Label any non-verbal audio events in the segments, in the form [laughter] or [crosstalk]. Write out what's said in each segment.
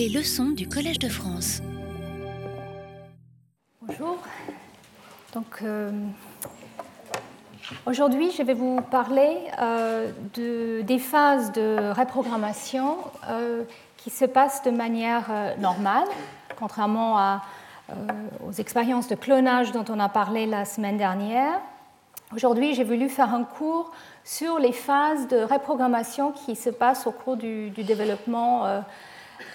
Les leçons du Collège de France. Bonjour. Donc, euh, aujourd'hui, je vais vous parler euh, de, des phases de reprogrammation euh, qui se passent de manière normale, contrairement aux expériences de clonage dont on a parlé la semaine dernière. Aujourd'hui, j'ai voulu faire un cours sur les phases de reprogrammation qui se passent au cours du, développement euh,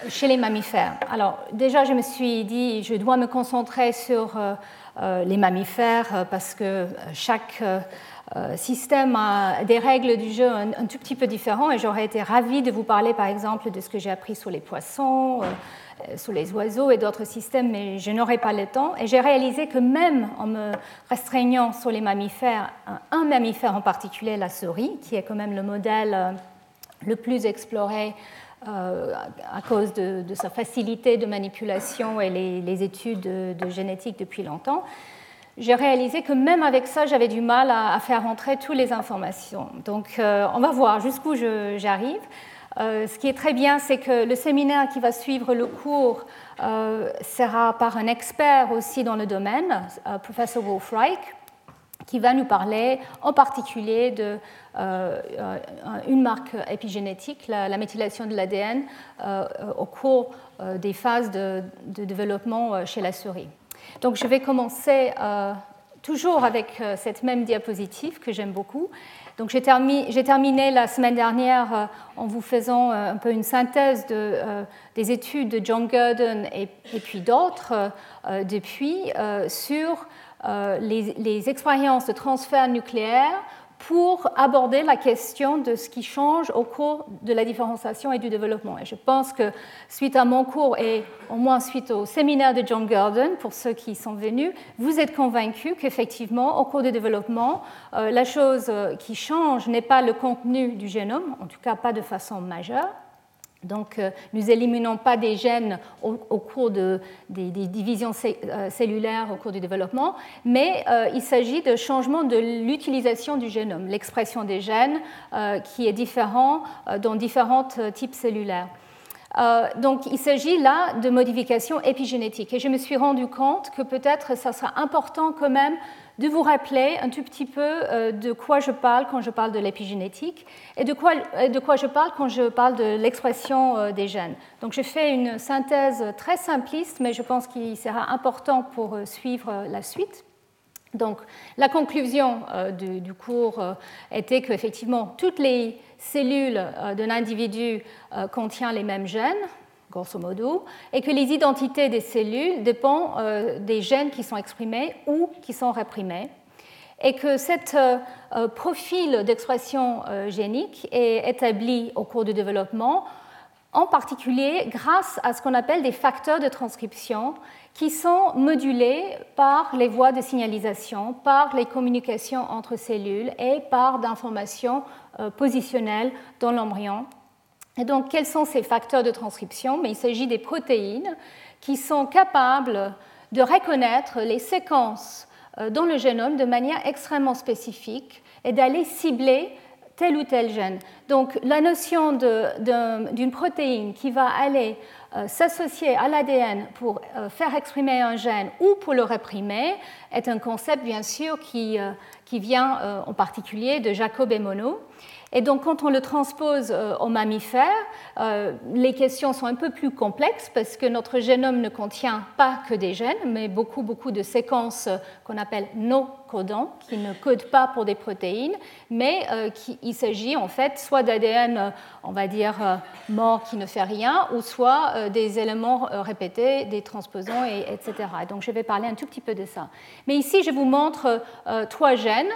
chez les mammifères. Alors déjà, je me suis dit, je dois me concentrer sur euh, euh, les mammifères parce que chaque système a des règles du jeu un, un tout petit peu différentes et j'aurais été ravie de vous parler par exemple de ce que j'ai appris sur les poissons euh, sous les oiseaux et d'autres systèmes, mais je n'aurai pas le temps. Et j'ai réalisé que même en me restreignant sur les mammifères, un mammifère en particulier, la souris, qui est quand même le modèle euh, le plus exploré euh, à cause de, sa facilité de manipulation et les, études de, génétique depuis longtemps, j'ai réalisé que même avec ça, j'avais du mal à, faire rentrer toutes les informations. Donc, on va voir jusqu'où j'arrive. Euh, ce qui est très bien, c'est que le séminaire qui va suivre le cours euh, sera par un expert aussi dans le domaine, euh, professeur Wolf Reich, qui va nous parler en particulier d'une une marque épigénétique, la, méthylation de l'ADN, au cours des phases de, développement chez la souris. Donc je vais commencer toujours avec cette même diapositive que j'aime beaucoup donc j'ai terminé, la semaine dernière euh, en vous faisant euh, un peu une synthèse de, euh, des études de John Gurdon et, puis d'autres depuis sur les, les, expériences de transfert nucléaire pour aborder la question de ce qui change au cours de la différenciation et du développement. Et je pense que suite à mon cours et au moins suite au séminaire de John Gurdon, pour ceux qui sont venus, vous êtes convaincus qu'effectivement, au cours du développement, euh, la chose qui change n'est pas le contenu du génome, en tout cas pas de façon majeure, donc, euh, nous éliminons pas des gènes au, cours de, des, divisions euh, cellulaires au cours du développement, mais euh, il s'agit de changement de l'utilisation du génome, l'expression des gènes qui est différent dans différents types cellulaires. donc, il s'agit là de modifications épigénétiques. Et je me suis rendu compte que peut-être ça sera important quand même de vous rappeler un tout petit peu euh, de quoi je parle quand je parle de l'épigénétique et de quoi, de quoi je parle quand je parle de l'expression euh, des gènes. Donc je fais une synthèse très simpliste, mais je pense qu'il sera important pour euh, suivre la suite. Donc la conclusion du, cours était qu'effectivement toutes les cellules d'un individu contiennent les mêmes gènes, grosso modo, et que les identités des cellules dépendent euh, des gènes qui sont exprimés ou qui sont réprimés, et que ce euh, euh, profil d'expression génique est établi au cours du développement, en particulier grâce à ce qu'on appelle des facteurs de transcription qui sont modulés par les voies de signalisation, par les communications entre cellules et par d'informations positionnelles dans l'embryon et donc, quels sont ces facteurs de transcription? Mais Il s'agit des protéines qui sont capables de reconnaître les séquences euh, dans le génome de manière extrêmement spécifique et d'aller cibler tel ou tel gène. Donc la notion d'une protéine qui va aller euh, s'associer à l'ADN pour euh, faire exprimer un gène ou pour le réprimer est un concept bien sûr qui vient en particulier de Jacob et Monod. Et donc, quand on le transpose euh, aux mammifères, euh, les questions sont un peu plus complexes parce que notre génome ne contient pas que des gènes, mais beaucoup, beaucoup de séquences euh, qu'on appelle no codants, qui ne codent pas pour des protéines, mais il s'agit en fait soit d'ADN, on va dire, mort qui ne fait rien, ou soit des éléments répétés, des transposants, et, etc. Donc, je vais parler un tout petit peu de ça. Mais ici, je vous montre trois gènes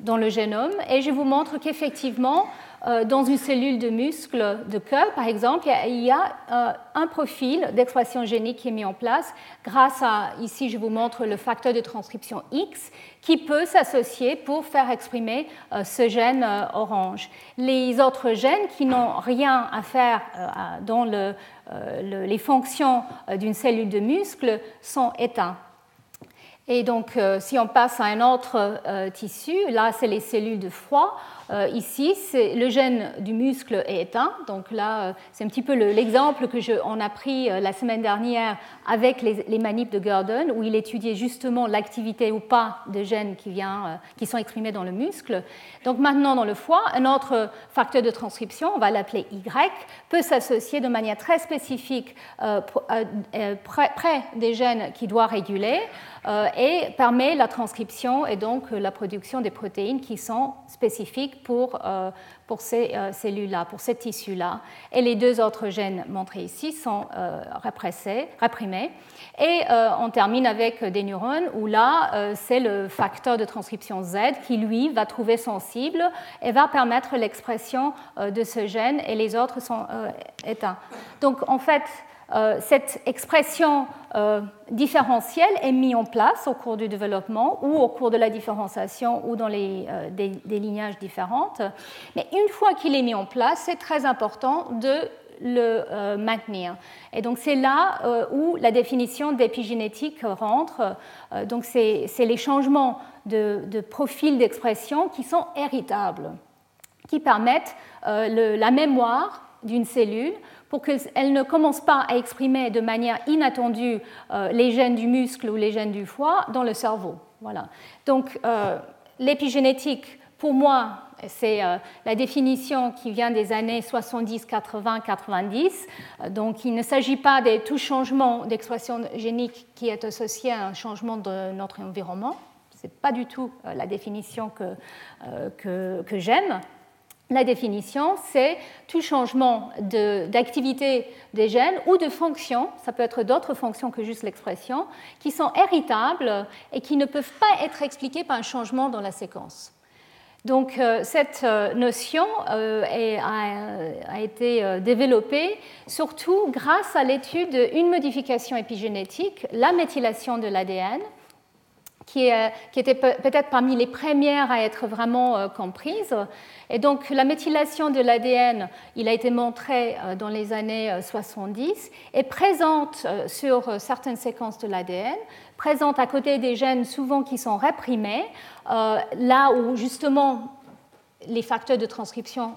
dans le génome et je vous montre qu'effectivement, euh, dans une cellule de muscle de cœur, par exemple, il y a euh, un profil d'expression génique qui est mis en place grâce à, ici je vous montre le facteur de transcription X, qui peut s'associer pour faire exprimer euh, ce gène orange. Les autres gènes qui n'ont rien à faire dans les fonctions d'une cellule de muscle sont éteints. Et donc, euh, si on passe à un autre euh, tissu, là, c'est les cellules de foie, ici, le gène du muscle est éteint. Donc là, c'est un petit peu l'exemple que on a pris la semaine dernière avec les, les de Gurdon, où il étudiait justement l'activité ou pas de gènes qui, vient, qui sont exprimés dans le muscle. Donc maintenant, dans le foie, un autre facteur de transcription, on va l'appeler Y, peut s'associer de manière très spécifique près des gènes qu'il doit réguler euh, et permet la transcription et donc la production des protéines qui sont spécifiques pour, euh, pour ces euh, cellules-là, pour ces tissus-là. Et les deux autres gènes montrés ici sont répressés, réprimés. Et on termine avec des neurones où là, c'est le facteur de transcription Z qui, lui, va trouver sensible et va permettre l'expression de ce gène et les autres sont éteints. Donc, en fait, euh, cette expression euh, différentielle est mise en place au cours du développement ou au cours de la différenciation ou dans les, euh, des, lignages différentes. Mais une fois qu'il est mis en place, c'est très important de le maintenir. Et donc c'est là où la définition d'épigénétique rentre. donc c'est les changements de, de profil d'expression qui sont héritables, qui permettent la mémoire d'une cellule pour qu'elle ne commence pas à exprimer de manière inattendue euh, les gènes du muscle ou les gènes du foie dans le cerveau. Voilà. Donc euh, l'épigénétique, pour moi, c'est euh, la définition qui vient des années 70, 80, 90. Donc il ne s'agit pas de tout changement d'expression génique qui est associé à un changement de notre environnement. Ce n'est pas du tout la définition que, j'aime. La définition, c'est tout changement d'activité des gènes ou de fonction, ça peut être d'autres fonctions que juste l'expression, qui sont héritables et qui ne peuvent pas être expliquées par un changement dans la séquence. Donc euh, cette euh, notion euh, a, a, été développée surtout grâce à l'étude d'une modification épigénétique, la méthylation de l'ADN, qui, était peut-être parmi les premières à être vraiment euh, comprises. Et donc la méthylation de l'ADN, il a été montré euh, dans les années 70, euh, est présente sur certaines séquences de l'ADN, présente à côté des gènes souvent qui sont réprimés, là où justement les facteurs de transcription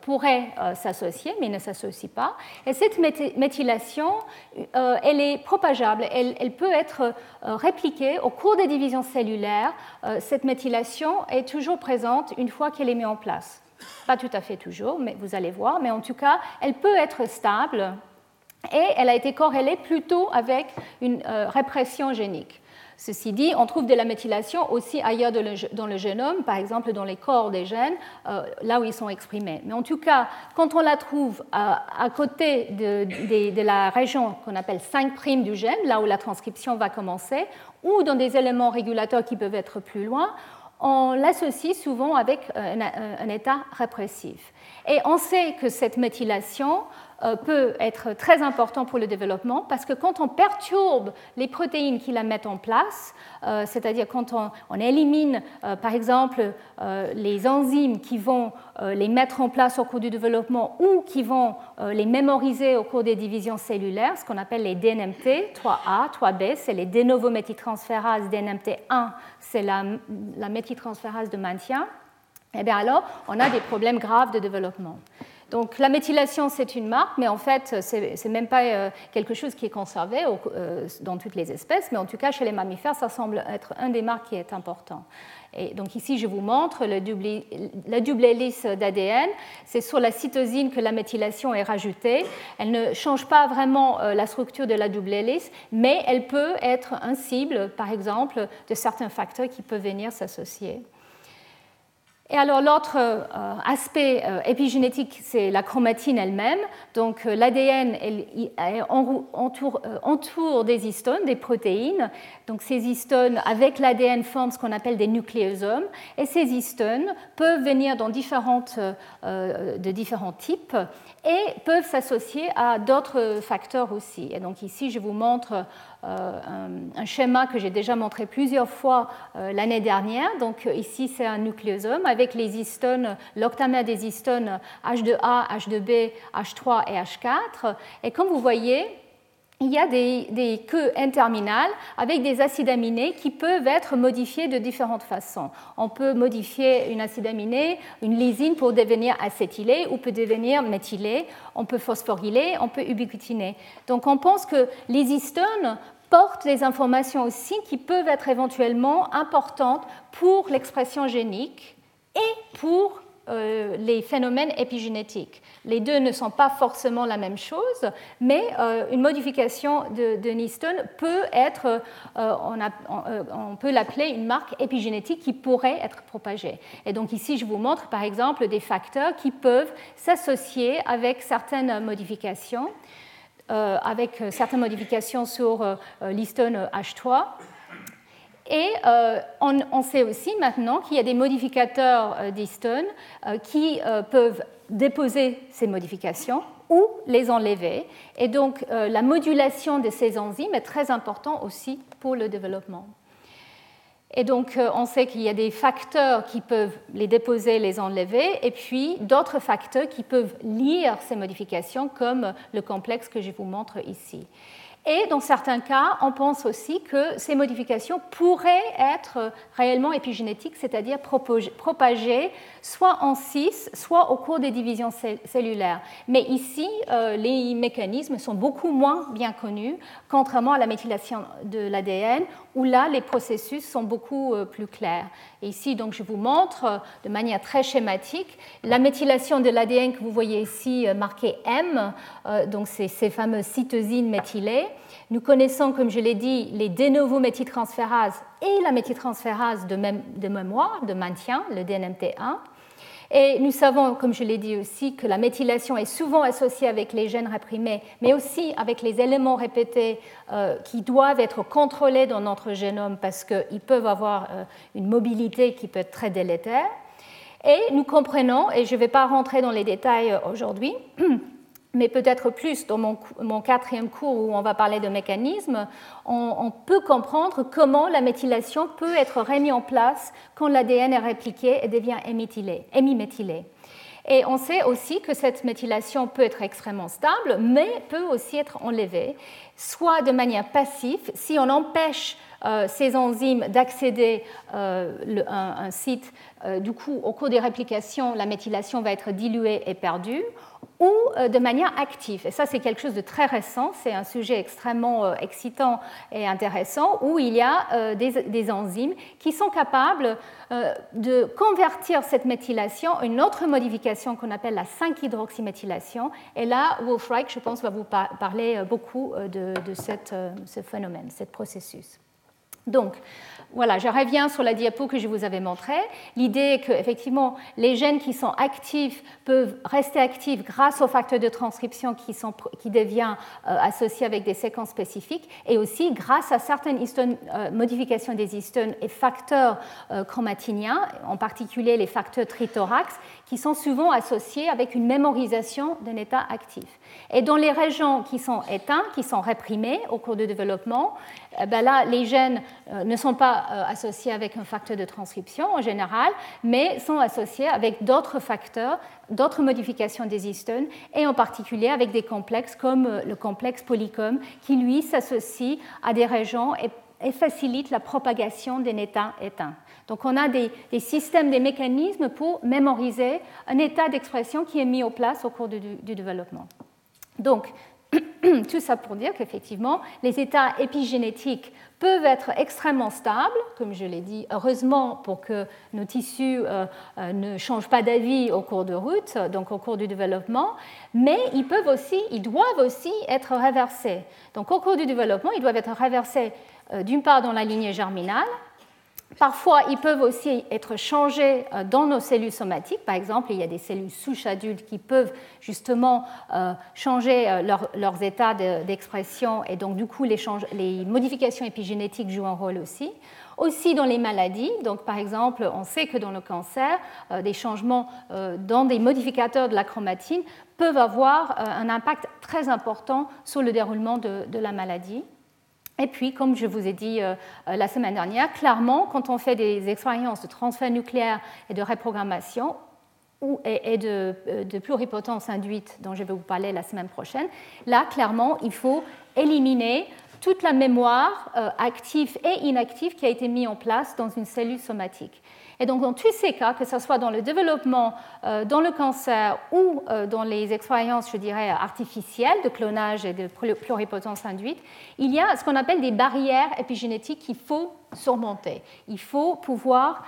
pourrait euh, s'associer, mais ne s'associe pas. Et cette méthylation, euh, elle est propageable, elle, peut être répliquée au cours des divisions cellulaires. Cette méthylation est toujours présente une fois qu'elle est mise en place. Pas tout à fait toujours, mais vous allez voir, mais en tout cas, elle peut être stable et elle a été corrélée plutôt avec une répression génique. Ceci dit, on trouve de la méthylation aussi ailleurs dans le génome, par exemple dans les corps des gènes, euh, là où ils sont exprimés. Mais en tout cas, quand on la trouve à, côté de, la région qu'on appelle 5' du gène, là où la transcription va commencer, ou dans des éléments régulateurs qui peuvent être plus loin, on l'associe souvent avec euh, un, état répressif. Et on sait que cette méthylation peut être très important pour le développement parce que quand on perturbe les protéines qui la mettent en place, euh, c'est-à-dire quand on, élimine euh, par exemple les enzymes qui vont les mettre en place au cours du développement ou qui vont les mémoriser au cours des divisions cellulaires, ce qu'on appelle les DNMT, 3A, 3B, c'est les de novo méthyltransférases DNMT1, c'est la, la méthyltransférase de maintien, et eh bien alors on a des problèmes graves de développement. Donc la méthylation, c'est une marque, mais en fait, ce n'est même pas euh, quelque chose qui est conservé euh, dans toutes les espèces, mais en tout cas, chez les mammifères, ça semble être un des marques qui est important. Et donc ici, je vous montre la double hélice d'ADN. C'est sur la cytosine que la méthylation est rajoutée. Elle ne change pas vraiment euh, la structure de la double hélice, mais elle peut être un cible, par exemple, de certains facteurs qui peuvent venir s'associer. Et alors l'autre euh, aspect euh, épigénétique, c'est la chromatine elle-même. Donc euh, l'ADN entoure, entoure, des histones, des protéines. Donc ces histones avec l'ADN forment ce qu'on appelle des nucléosomes. Et ces histones peuvent venir de différents types et peuvent s'associer à d'autres facteurs aussi. Et donc ici, je vous montre euh, un, schéma que j'ai déjà montré plusieurs fois euh, l'année dernière. Donc ici, c'est un nucléosome avec les histones, l'octamère des histones H2A, H2B, H3 et H4. Et comme vous voyez, il y a des, queues N-terminales avec des acides aminés qui peuvent être modifiés de différentes façons. On peut modifier une acide aminé, une lysine pour devenir acétylé ou peut devenir méthylé. On peut phosphoryler, on peut ubiquitiner. Donc on pense que les histones portent des informations aussi qui peuvent être éventuellement importantes pour l'expression génique et pour euh, les phénomènes épigénétiques. Les deux ne sont pas forcément la même chose, mais euh, une modification de, de peut être, euh, on, peut l'appeler une marque épigénétique qui pourrait être propagée. Et donc ici, je vous montre par exemple des facteurs qui peuvent s'associer avec certaines modifications. avec certaines modifications sur l'histone H3 et euh, on, sait aussi maintenant qu'il y a des modificateurs euh, d'histone euh, qui peuvent déposer ces modifications ou les enlever. Et donc la modulation de ces enzymes est très importante aussi pour le développement. Et donc, on sait qu'il y a des facteurs qui peuvent les déposer, les enlever, et puis d'autres facteurs qui peuvent lire ces modifications, comme le complexe que je vous montre ici. Et dans certains cas, on pense aussi que ces modifications pourraient être réellement épigénétiques, c'est-à-dire propagées soit en cis, soit au cours des divisions cellulaires. Mais ici, euh, les mécanismes sont beaucoup moins bien connus, contrairement à la méthylation de l'ADN, où là, les processus sont beaucoup euh, plus clairs. Ici, donc, je vous montre euh, de manière très schématique la méthylation de l'ADN que vous voyez ici marquée M, donc c'est ces fameuses cytosines méthylées. Nous connaissons, comme je l'ai dit, les de novo méthyltransférases et la méthyltransférase de mémoire, de maintien, le DNMT1. Et nous savons, comme je l'ai dit aussi, que la méthylation est souvent associée avec les gènes réprimés, mais aussi avec les éléments répétés euh, qui doivent être contrôlés dans notre génome parce qu'ils peuvent avoir euh, une mobilité qui peut être très délétère. Et nous comprenons, et je ne vais pas rentrer dans les détails aujourd'hui, [clears throat] mais peut-être plus dans mon, quatrième cours où on va parler de mécanismes, on, peut comprendre comment la méthylation peut être remise en place quand l'ADN est répliqué et devient hémiméthylé. Et on sait aussi que cette méthylation peut être extrêmement stable, mais peut aussi être enlevée, soit de manière passive, si on empêche euh, ces enzymes d'accéder euh, à un, site, euh, du coup, au cours des réplications, la méthylation va être diluée et perdue, ou euh, de manière active. Et ça, c'est quelque chose de très récent, c'est un sujet extrêmement euh, excitant et intéressant, où il y a euh, des, enzymes qui sont capables de convertir cette méthylation en une autre modification qu'on appelle la 5-hydroxyméthylation. Et là, Wolf Reich, je pense, va vous parler beaucoup de, ce phénomène, ce processus. Donc, voilà, je reviens sur la diapo que je vous avais montrée. L'idée est qu'effectivement, les gènes qui sont actifs peuvent rester actifs grâce aux facteurs de transcription qui, sont, euh, associés avec des séquences spécifiques et aussi grâce à certaines euh, modifications des histones et facteurs euh, chromatiniens, en particulier les facteurs trithorax, qui sont souvent associés avec une mémorisation d'un état actif. Et dans les régions qui sont éteintes, qui sont réprimées au cours du développement, eh ben là, les gènes ne sont pas euh, associés avec un facteur de transcription en général, mais sont associés avec d'autres facteurs, d'autres modifications des histones, et en particulier avec des complexes comme euh, le complexe polycom, qui lui s'associe à des régions et, facilite la propagation d'un état éteint. Donc on a des, systèmes, des mécanismes pour mémoriser un état d'expression qui est mis en place au cours du, du développement. Donc, [coughs] tout ça pour dire qu'effectivement, les états épigénétiques peuvent être extrêmement stables, comme je l'ai dit, heureusement pour que nos tissus euh, euh, ne changent pas d'avis au cours de route, donc au cours du développement, mais ils peuvent aussi, ils doivent aussi être réversés. Donc au cours du développement, ils doivent être réversés euh, d'une part dans la lignée germinale, Parfois, ils peuvent aussi être changés euh, dans nos cellules somatiques. Par exemple, il y a des cellules souches adultes qui peuvent justement euh, changer euh, leurs états d'expression et donc du coup les, modifications épigénétiques jouent un rôle aussi. Aussi dans les maladies, donc par exemple, on sait que dans le cancer, des changements dans des modificateurs de la chromatine peuvent avoir un impact très important sur le déroulement de la maladie. Et puis, comme je vous ai dit euh, euh, la semaine dernière, clairement, quand on fait des expériences de transfert nucléaire et de reprogrammation, et, de, euh, de, pluripotence induite dont je vais vous parler la semaine prochaine, là, clairement, il faut éliminer toute la mémoire active et inactive qui a été mise en place dans une cellule somatique. Et donc, dans tous ces cas, que ce soit dans le développement, euh, dans le cancer ou euh, dans les expériences, je dirais, artificielles de clonage et de pluripotence induite, il y a ce qu'on appelle des barrières épigénétiques qu'il faut surmonter. Il faut pouvoir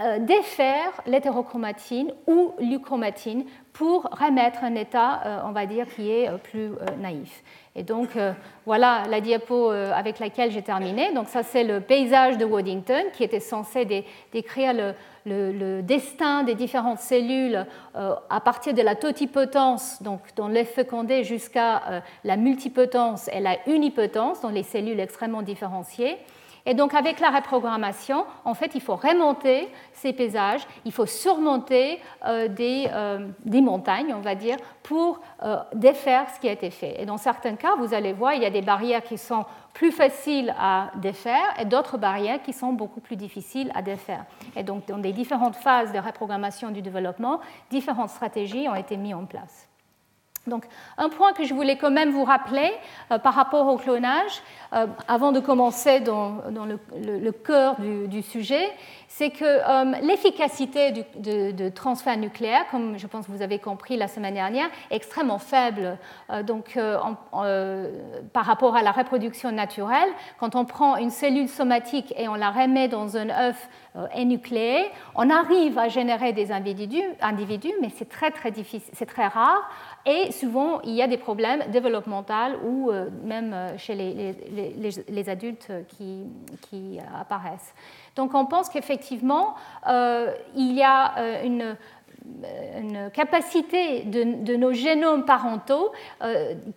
euh, défaire l'hétérochromatine ou l'euchromatine pour remettre un état, on va dire, qui est plus naïf. Et donc, voilà la diapo avec laquelle j'ai terminé. Donc, ça, c'est le paysage de Waddington qui était censé décrire le, destin des différentes cellules à partir de la totipotence, donc dans l'œuf fécondé, jusqu'à la multipotence et la unipotence, dans les cellules extrêmement différenciées. Et donc avec la reprogrammation, en fait, il faut remonter ces paysages, il faut surmonter euh, euh, des, montagnes, on va dire, pour euh, défaire ce qui a été fait. Et dans certains cas, vous allez voir, il y a des barrières qui sont plus faciles à défaire et d'autres barrières qui sont beaucoup plus difficiles à défaire. Et donc dans les différentes phases de reprogrammation du développement, différentes stratégies ont été mises en place. Donc, un point que je voulais quand même vous rappeler euh, par rapport au clonage, euh, avant de commencer dans, le, cœur du, sujet, c'est que euh, l'efficacité de, transfert nucléaire, comme je pense que vous avez compris la semaine dernière, est extrêmement faible. donc, par rapport à la reproduction naturelle, quand on prend une cellule somatique et on la remet dans un œuf énucléé, on arrive à générer des individus, individus mais c'est très très c'est très rare et souvent, il y a des problèmes développementaux ou euh, même euh, chez les, adultes qui, apparaissent. Donc on pense qu'effectivement, euh, il y a une, capacité de, nos génomes parentaux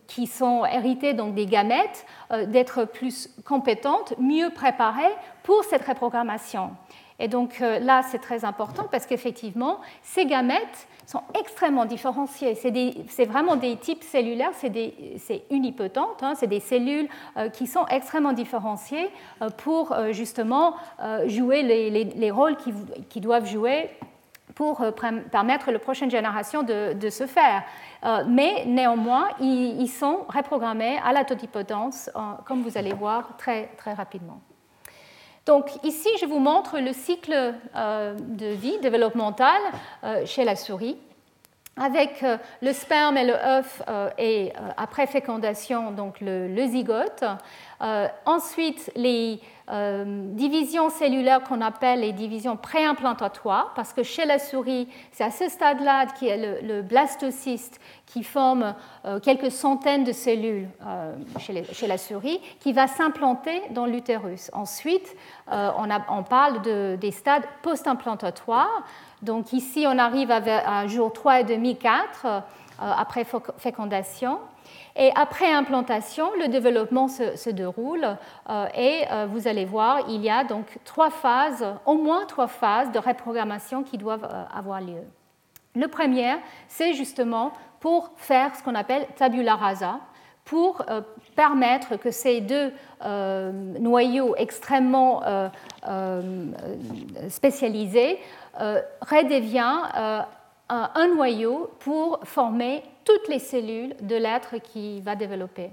qui sont hérités donc des gamètes d'être plus compétentes, mieux préparées pour cette reprogrammation. Et donc là, c'est très important parce qu'effectivement, ces gamètes sont extrêmement différenciés. C'est vraiment des types cellulaires, c'est unipotentes, hein, c'est des cellules euh, qui sont extrêmement différenciées euh, pour euh, justement jouer les, rôles qu'ils doivent jouer pour permettre à la prochaine génération de, se faire. mais néanmoins, ils, sont reprogrammés à la totipotence, comme vous allez voir très, très rapidement. Donc ici, je vous montre le cycle euh, de vie développemental euh, chez la souris avec euh, le sperme et le œuf et après fécondation, donc le, zygote. ensuite, les divisions cellulaires qu'on appelle les divisions préimplantatoires, parce que chez la souris, c'est à ce stade-là qui est le, blastocyste qui forme quelques centaines de cellules chez, chez, la souris, qui va s'implanter dans l'utérus. Ensuite, euh, on, parle des stades post-implantatoires. Donc ici, on arrive à, jour 3 et demi, 4 euh, après fécondation. Et après implantation, le développement se, déroule euh, et vous allez voir, il y a donc trois phases, au moins trois phases de reprogrammation qui doivent avoir lieu. Le premier, c'est justement pour faire ce qu'on appelle tabula rasa, pour permettre que ces deux euh, noyaux extrêmement euh, euh, spécialisés redeviennent un noyau pour former toutes les cellules de l'être qui va développer.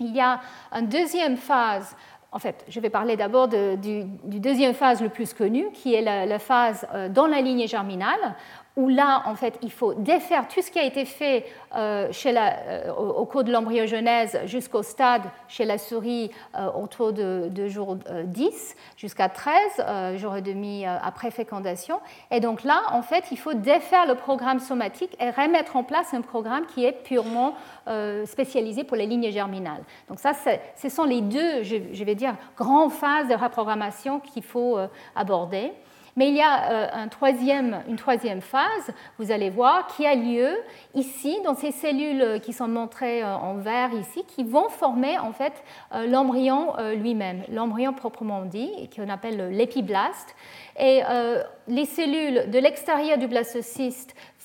Il y a une deuxième phase en fait, je vais parler d'abord du, deuxième phase le plus connu, qui est la phase dans la lignée germinale, où là, en fait, il faut défaire tout ce qui a été fait euh, euh, au, cours de l'embryogenèse jusqu'au stade chez la souris euh, autour de, jour 10 jusqu'à 13 jours et demi après fécondation. Et donc là, en fait, il faut défaire le programme somatique et remettre en place un programme qui est purement spécialisé pour les lignes germinales. Donc ça, ce sont les deux, je vais dire, grandes phases de reprogrammation qu'il faut aborder. Mais il y a euh, une troisième phase, vous allez voir, qui a lieu ici, dans ces cellules qui sont montrées euh, en vert ici, qui vont former en fait euh, l'embryon lui-même, l'embryon proprement dit, qu'on appelle l'épiblaste. Et les cellules de l'extérieur du blastocyste euh,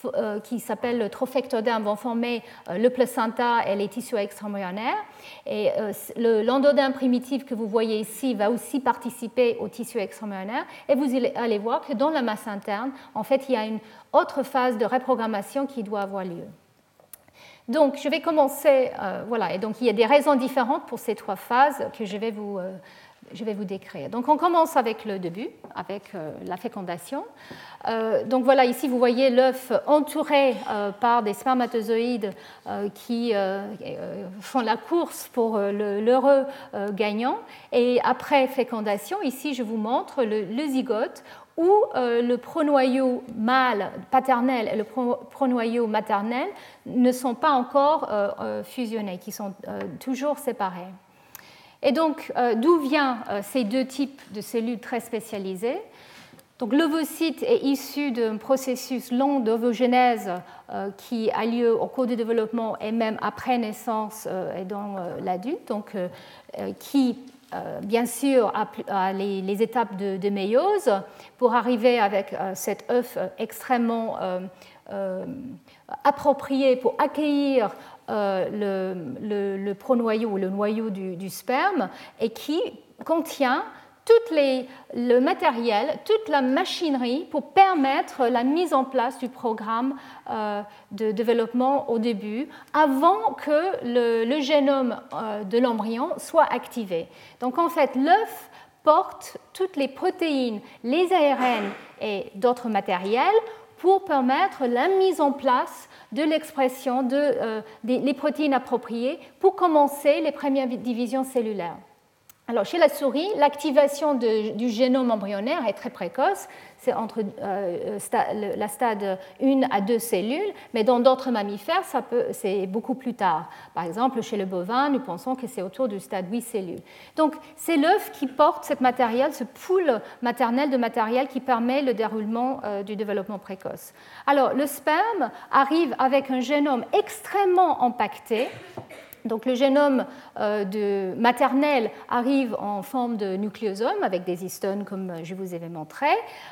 qui s'appelle le trophectoderme vont former euh, le placenta et les tissus extra-embryonnaires. Et euh, l'endoderme primitif que vous voyez ici va aussi participer au tissu extra-embryonnaire. Et vous allez voir que dans la masse interne, en fait, il y a une autre phase de reprogrammation qui doit avoir lieu. Donc, je vais commencer, voilà, et donc il y a des raisons différentes pour ces trois phases que je vais vous, je vais vous décrire. Donc on commence avec le début, avec euh, la fécondation. Euh, donc voilà, ici vous voyez l'œuf entouré euh, par des spermatozoïdes qui font la course pour l'heureux gagnant. Et après fécondation, ici je vous montre le, zygote où le pronoyau mâle paternel et le pronoyau maternel ne sont pas encore fusionnés, qui sont toujours séparés. Et donc, euh, d'où viennent euh, ces deux types de cellules très spécialisées? Donc, l'ovocyte est issu d'un processus long d'ovogénèse euh, qui a lieu au cours du développement et même après naissance et dans l'adulte, donc qui bien sûr a, les, étapes de, de, méiose pour arriver avec cet œuf extrêmement approprié pour accueillir euh, le, le, pronoyau ou le noyau du, sperme et qui contient tout le matériel, toute la machinerie pour permettre la mise en place du programme euh, de développement au début, avant que le, génome euh, de l'embryon soit activé. Donc en fait, l'œuf porte toutes les protéines, les ARN et d'autres matériels pour permettre la mise en place de l'expression de, euh, des protéines appropriées pour commencer les premières divisions cellulaires. Alors, chez la souris, l'activation du génome embryonnaire est très précoce c'est entre euh, la stade 1 à 2 cellules, mais dans d'autres mammifères, c'est beaucoup plus tard. Par exemple, chez le bovin, nous pensons que c'est autour du stade 8 cellules. Donc, c'est l'œuf qui porte ce matériel, ce pool maternel de matériel qui permet le déroulement euh, du développement précoce. Alors, le sperme arrive avec un génome extrêmement impacté donc le génome euh, maternel arrive en forme de nucléosome avec des histones comme je vous avais montré.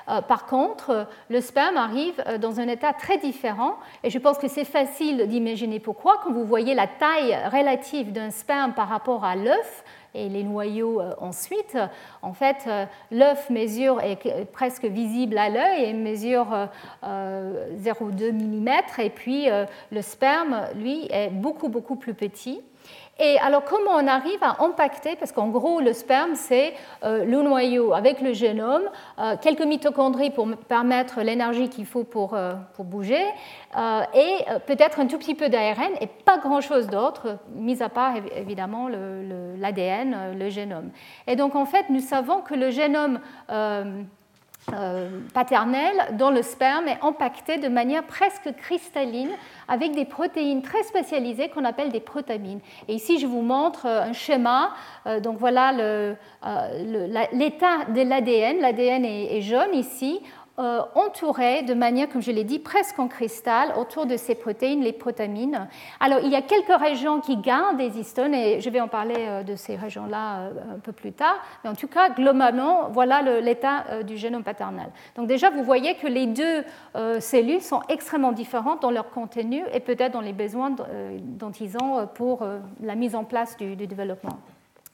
Euh, par contre, le sperme arrive euh, dans un état très différent et je pense que c'est facile d'imaginer pourquoi quand vous voyez la taille relative d'un sperme par rapport à l'œuf et les noyaux ensuite. En fait, l'œuf mesure est presque visible à l'œil et mesure 0,2 mm et puis le sperme, lui, est beaucoup, beaucoup plus petit. Et alors, comment on arrive à impacter Parce qu'en gros, le sperme, c'est euh, le noyau avec le génome, euh, quelques mitochondries pour permettre l'énergie qu'il faut pour, euh, pour bouger, et peut-être un tout petit peu d'ARN et pas grand-chose d'autre, mis à part évidemment l'ADN, le, le, génome. Et donc, en fait, nous savons que le génome euh, paternelle dans le sperme est impactée de manière presque cristalline avec des protéines très spécialisées qu'on appelle des protamines. Et ici, je vous montre euh, un schéma. Euh, donc voilà l'état de l'ADN. L'ADN est jaune ici. Euh, entouré de manière, comme je l'ai dit, presque en cristal autour de ces protéines, les protamines. Alors, il y a quelques régions qui gardent des histones, et je vais en parler euh, de ces régions-là euh, un peu plus tard. Mais en tout cas, globalement, voilà l'état du génome paternel. Donc déjà, vous voyez que les deux cellules sont extrêmement différentes dans leur contenu et peut-être dans les besoins dont ils ont pour la mise en place du développement.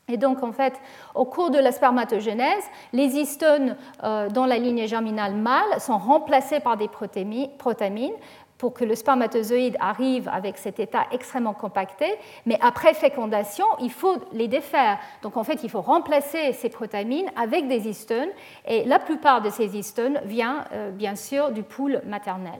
Et donc, en fait, au cours de la spermatogénèse, les histones euh, dans la lignée germinale mâle sont remplacées par des protamines pour que le spermatozoïde arrive avec cet état extrêmement compacté, mais après fécondation, il faut les défaire. Donc en fait, il faut remplacer ces protamines avec des histones, et la plupart de ces histones viennent euh, bien sûr du pool maternel.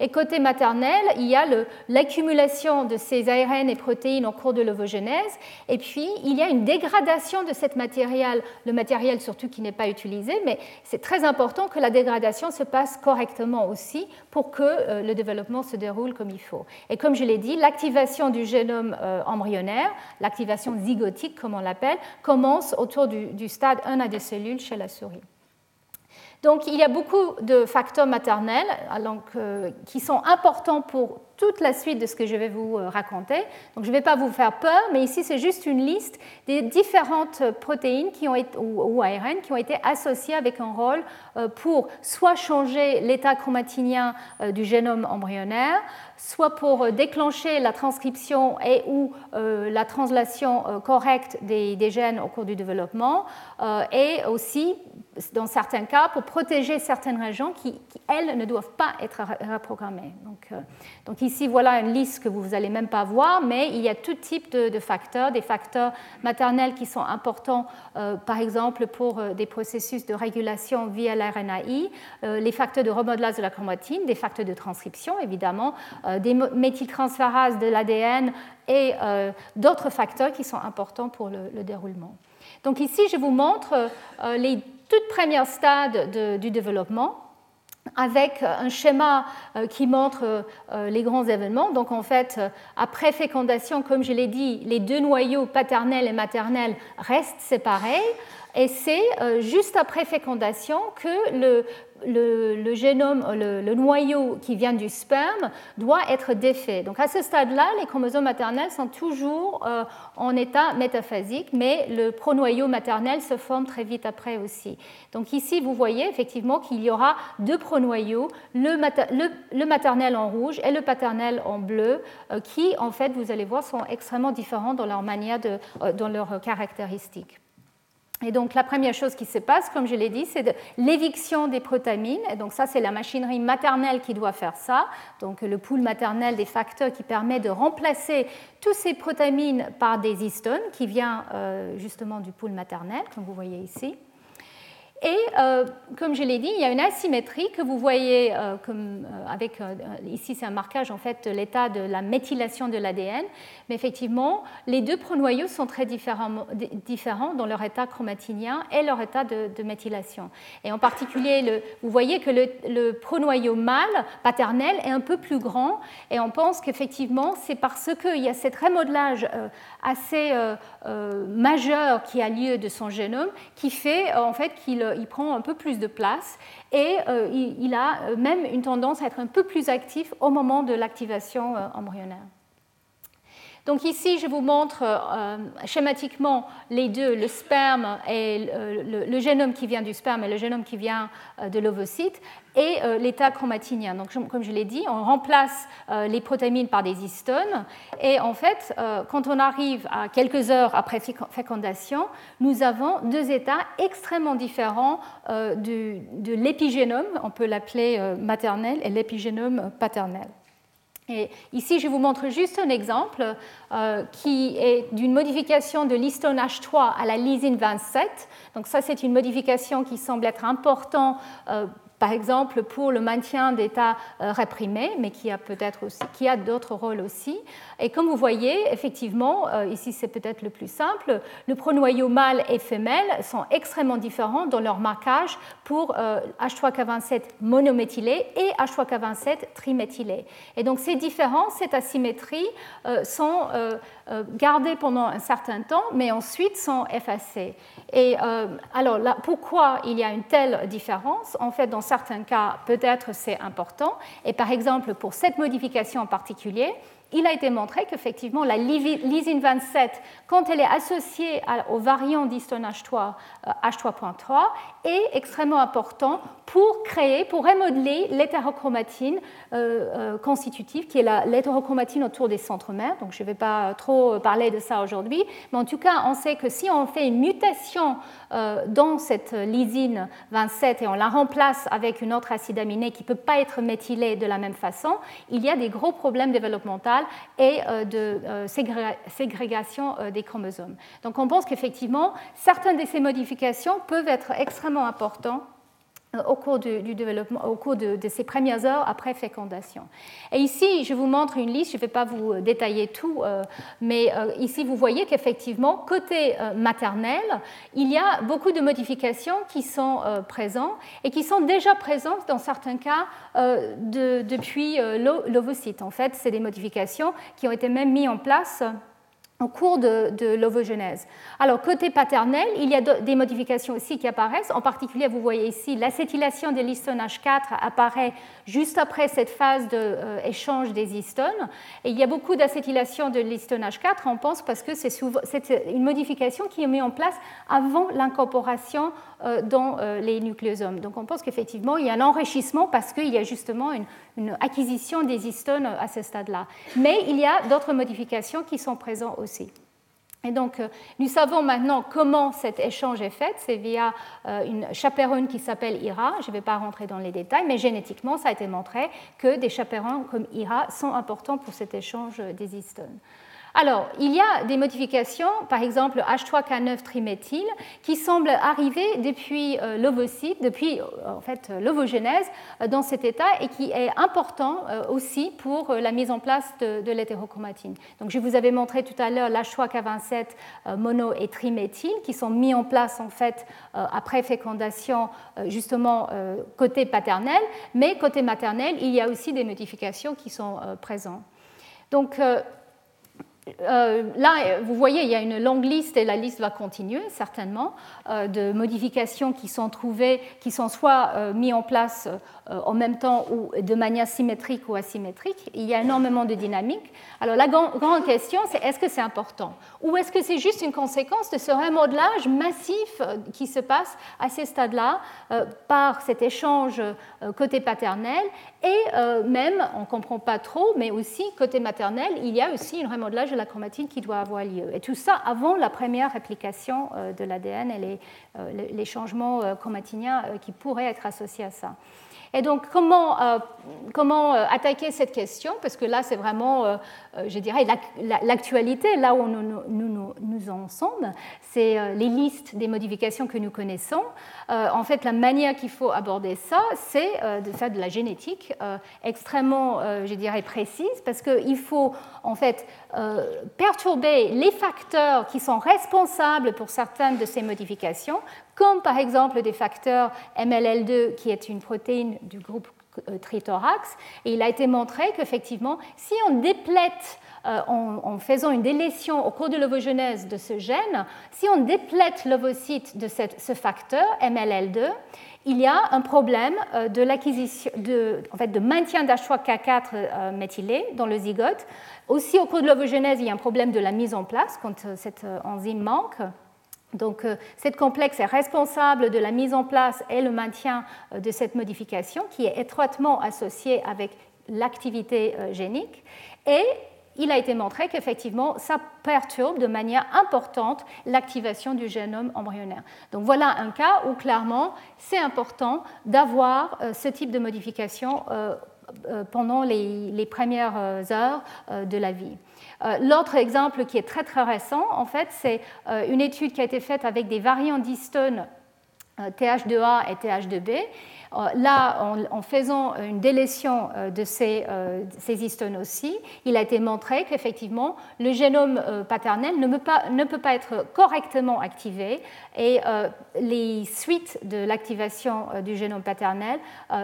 Et côté maternel, il y a l'accumulation de ces ARN et protéines au cours de l'ovogénèse. Et puis, il y a une dégradation de ce matériel, le matériel surtout qui n'est pas utilisé, mais c'est très important que la dégradation se passe correctement aussi pour que euh, le développement se déroule comme il faut. Et comme je l'ai dit, l'activation du génome euh, embryonnaire, l'activation zygotique comme on l'appelle, commence autour du, du stade 1 à des cellules chez la souris. Donc il y a beaucoup de facteurs maternels euh, qui sont importants pour toute la suite de ce que je vais vous euh, raconter. Donc je ne vais pas vous faire peur, mais ici c'est juste une liste des différentes protéines qui ont été, ou, ARN qui ont été associées avec un rôle euh, pour soit changer l'état chromatinien du génome embryonnaire, soit pour déclencher la transcription et ou la translation correcte des, gènes au cours du développement, et aussi dans certains cas, pour protéger certaines régions qui, elles, ne doivent pas être reprogrammées. Donc, euh, donc, ici, voilà une liste que vous n'allez même pas voir, mais il y a tout type de, facteurs, des facteurs maternels qui sont importants, euh, par exemple, pour euh, des processus de régulation via l'RNAi, les facteurs de remodelage de la chromatine, des facteurs de transcription, évidemment, des méthyltransférases de l'ADN et d'autres facteurs qui sont importants pour le, déroulement. Donc ici, je vous montre les toutes premières stades du développement avec un schéma euh, qui montre euh, les grands événements. Donc en fait, euh, après fécondation, comme je l'ai dit, les deux noyaux paternels et maternels restent séparés. Et c'est juste après fécondation que le, génome, le, noyau qui vient du sperme doit être défait. Donc à ce stade-là, les chromosomes maternels sont toujours euh, en état métaphasique, mais le pronoyau maternel se forme très vite après aussi. Donc ici, vous voyez effectivement qu'il y aura deux pronoyaux, le, maternel en rouge et le paternel en bleu, euh, qui en fait, vous allez voir, sont extrêmement différents dans leur manière euh, dans leurs caractéristiques. Et donc la première chose qui se passe, comme je l'ai dit, c'est l'éviction des protamines. Et donc ça, c'est la machinerie maternelle qui doit faire ça. Donc le pool maternel des facteurs qui permet de remplacer tous ces protamines par des histones qui vient euh, justement du pool maternel, comme vous voyez ici. Et euh, comme je l'ai dit, il y a une asymétrie que vous voyez euh, euh, avec ici c'est un marquage en fait de l'état de la méthylation de l'ADN, mais effectivement les deux pronoyaux sont très différents, dans leur état chromatinien et leur état de, méthylation. Et en particulier, vous voyez que le, le, pronoyau mâle paternel est un peu plus grand et on pense qu'effectivement c'est parce qu'il y a cet remodelage assez majeur qui a lieu de son génome qui fait en fait qu'il il prend un peu plus de place et euh, il, a euh, même une tendance à être un peu plus actif au moment de l'activation euh, embryonnaire. Donc ici, je vous montre schématiquement les deux, le sperme et le, génome qui vient du sperme et le génome qui vient de l'ovocyte et euh, l'état chromatinien. Donc, comme je l'ai dit, on remplace euh, les protéines par des histones. Et en fait, euh, quand on arrive à quelques heures après fécondation, nous avons deux états extrêmement différents de l'épigénome, on peut l'appeler maternel, et l'épigénome paternel. Et ici, je vous montre juste un exemple qui est d'une modification de l'histone H3 à la lysine 27. Donc ça, c'est une modification qui semble être importante par exemple pour le maintien d'états euh, réprimés, mais qui a peut-être aussi, qui a d'autres rôles aussi. Et comme vous voyez, effectivement, euh, ici c'est peut-être le plus simple, le pronoyau mâle et femelle sont extrêmement différents dans leur marquage pour H3K27 euh, monométhylé et H3K27 triméthylé. Et donc ces différences, cette asymétrie sont gardées pendant un certain temps, mais ensuite sont effacées. Et alors là, pourquoi il y a une telle différence? En fait, dans certains cas, peut-être c'est important. Et par exemple, pour cette modification en particulier, il a été montré qu'effectivement, la lysine 27, quand elle est associée au variant d'histone H3, H3.3, est extrêmement important pour créer, pour remodeler l'hétérochromatine euh, euh, constitutive, qui est l'hétérochromatine autour des centres mères. Donc je ne vais pas trop parler de ça aujourd'hui, mais en tout cas, on sait que si on fait une mutation euh, dans cette lysine 27 et on la remplace avec une autre acide aminé qui ne peut pas être méthylée de la même façon, il y a des gros problèmes développementaux et de ségrégation des chromosomes. Donc on pense qu'effectivement, certaines de ces modifications peuvent être extrêmement importantes euh, au cours du, développement, au cours de, ces premières heures après fécondation. Et ici, je vous montre une liste, je ne vais pas vous euh, détailler tout, euh, mais ici, vous voyez qu'effectivement, côté maternel, il y a beaucoup de modifications qui sont présentes et qui sont déjà présentes dans certains cas depuis l'ovocyte. En fait, c'est des modifications qui ont été même mises en place au cours de, l'ovogenèse. Alors, côté paternel, il y a des modifications aussi qui apparaissent. En particulier, vous voyez ici, l'acétylation de l'histone H4 apparaît juste après cette phase d'échange euh, des histones. Et il y a beaucoup d'acétylation de l'histone H4, on pense, parce que c'est une modification qui est mise en place avant l'incorporation dans euh, les nucléosomes. Donc, on pense qu'effectivement, il y a un enrichissement parce qu'il y a justement une, acquisition des histones à ce stade-là. Mais il y a d'autres modifications qui sont présentes aussi. Et donc, nous savons maintenant comment cet échange est fait. C'est via une chaperonne qui s'appelle Ira. Je ne vais pas rentrer dans les détails, mais génétiquement, ça a été montré que des chaperons comme Ira sont importants pour cet échange des histones. Alors, il y a des modifications, par exemple H3K9 triméthyle, qui semblent arriver depuis euh, l'ovocyte, depuis euh, en fait euh, dans cet état et qui est important aussi pour la mise en place de, l'hétérochromatine. Donc, je vous avais montré tout à l'heure l'H3K27 mono et triméthyle qui sont mis en place en fait après fécondation justement côté paternel, mais côté maternel, il y a aussi des modifications qui sont présentes. Donc, euh, là, vous voyez, il y a une longue liste et la liste va continuer certainement euh, de modifications qui sont trouvées, qui sont soit euh, mises en place en même temps ou de manière symétrique ou asymétrique. Il y a énormément de dynamique. Alors la grande question, c'est est-ce que c'est important ou est-ce que c'est juste une conséquence de ce remodelage massif qui se passe à ces stades-là par cet échange côté paternel et même, on ne comprend pas trop, mais aussi côté maternel, il y a aussi un remodelage la chromatine qui doit avoir lieu. Et tout ça avant la première réplication euh, de l'ADN et les, euh, les changements euh, chromatiniens qui pourraient être associés à ça. Et donc, comment, comment attaquer cette question? Parce que là, c'est vraiment euh, je dirais, l'actualité, là où nous, nous, nous en sommes, c'est euh, les listes des modifications que nous connaissons. Euh, en fait, la manière qu'il faut aborder ça, c'est de faire de la génétique extrêmement, je dirais, précise, parce qu'il faut en fait perturber les facteurs qui sont responsables pour certaines de ces modifications, comme par exemple des facteurs MLL2, qui est une protéine du groupe euh, trithorax. Et il a été montré qu'effectivement, si on déplète euh, en, faisant une délétion au cours de l'ovogenèse de ce gène, si on déplète l'ovocyte de ce facteur MLL2, il y a un problème euh, de, maintien d'H3K4 méthylé dans le zygote. Aussi, au cours de l'ovogenèse, il y a un problème de la mise en place quand cette enzyme manque. Donc, euh, cette complexe est responsable de la mise en place et le maintien euh, de cette modification qui est étroitement associée avec l'activité euh, génique. Et il a été montré qu'effectivement, ça perturbe de manière importante l'activation du génome embryonnaire. Donc voilà un cas où clairement, c'est important d'avoir ce type de modification pendant les premières heures de la vie. Euh, l'autre exemple qui est très très récent, en fait, c'est euh, une étude qui a été faite avec des variants d'histone TH2A et TH2B euh, là, en, faisant une délétion euh, de ces, euh, ces, histones aussi, il a été montré qu'effectivement, le génome paternel ne peut, pas, être correctement activé et les suites de l'activation du génome paternel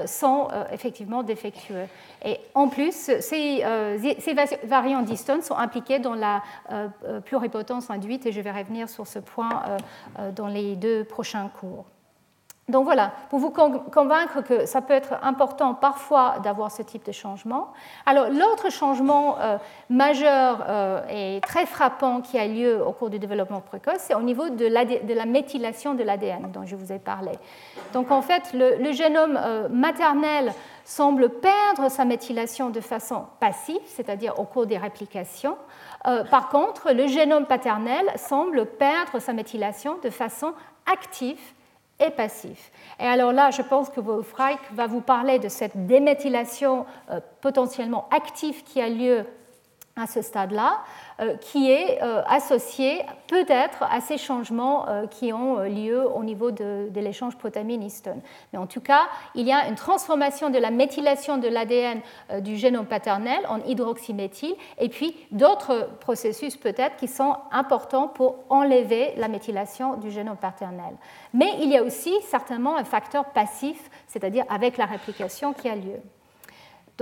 sont effectivement défectueux. Et en plus, ces, ces variants d'histones sont impliqués dans la pluripotence induite et je vais revenir sur ce point dans les deux prochains cours. Donc voilà, pour vous convaincre que ça peut être important parfois d'avoir ce type de changement. Alors l'autre changement euh, majeur euh, et très frappant qui a lieu au cours du développement précoce, c'est au niveau de, la méthylation de l'ADN dont je vous ai parlé. Donc en fait, le, génome euh, maternel semble perdre sa méthylation de façon passive, c'est-à-dire au cours des réplications. par contre, le génome paternel semble perdre sa méthylation de façon active et passif. Et alors là, je pense que Wolfreich va vous parler de cette déméthylation euh, potentiellement active qui a lieu à ce stade-là, euh, qui est euh, associé peut-être à ces changements euh, qui ont lieu au niveau de, l'échange protamine-histone. Mais en tout cas, il y a une transformation de la méthylation de l'ADN du génome paternel en hydroxyméthyle, et puis d'autres processus peut-être qui sont importants pour enlever la méthylation du génome paternel. Mais il y a aussi certainement un facteur passif, c'est-à-dire avec la réplication qui a lieu.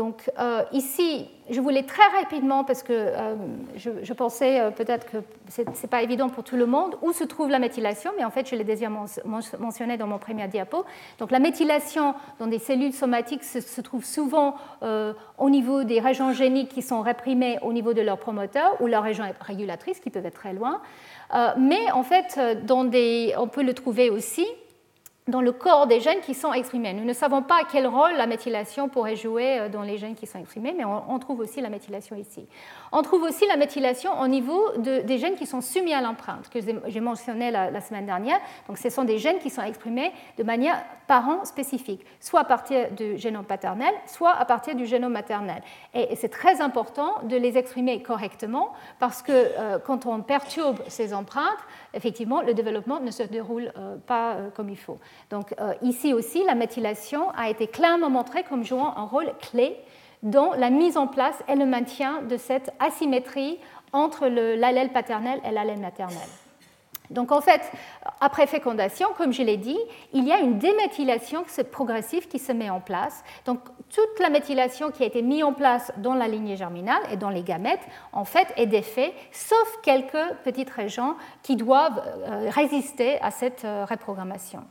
Donc euh, ici, je voulais très rapidement, parce que euh, je, pensais euh, peut-être que ce n'est pas évident pour tout le monde, où se trouve la méthylation, mais en fait, je l'ai déjà mentionné dans mon premier diapo. Donc la méthylation dans des cellules somatiques se, trouve souvent au niveau des régions géniques qui sont réprimées au niveau de leurs promoteurs ou leurs régions régulatrices qui peuvent être très loin. mais en fait, dans des, on peut le trouver aussi dans le corps des gènes qui sont exprimés. Nous ne savons pas quel rôle la méthylation pourrait jouer dans les gènes qui sont exprimés, mais on, trouve aussi la méthylation ici. On trouve aussi la méthylation au niveau des gènes qui sont soumis à l'empreinte, que j'ai mentionné la, semaine dernière. Donc, ce sont des gènes qui sont exprimés de manière parent spécifique, soit à partir du génome paternel, soit à partir du génome maternel. Et, c'est très important de les exprimer correctement parce que euh, quand on perturbe ces empreintes, effectivement, le développement ne se déroule euh, pas euh, comme il faut. Donc, ici aussi, la méthylation a été clairement montrée comme jouant un rôle clé dans la mise en place et le maintien de cette asymétrie entre l'allèle paternel et l'allèle maternel. Donc en fait, après fécondation, comme je l'ai dit, il y a une déméthylation progressive qui se met en place. Donc toute la méthylation qui a été mise en place dans la lignée germinale et dans les gamètes, en fait, est défaite, sauf quelques petites régions qui doivent euh, résister à cette euh, reprogrammation.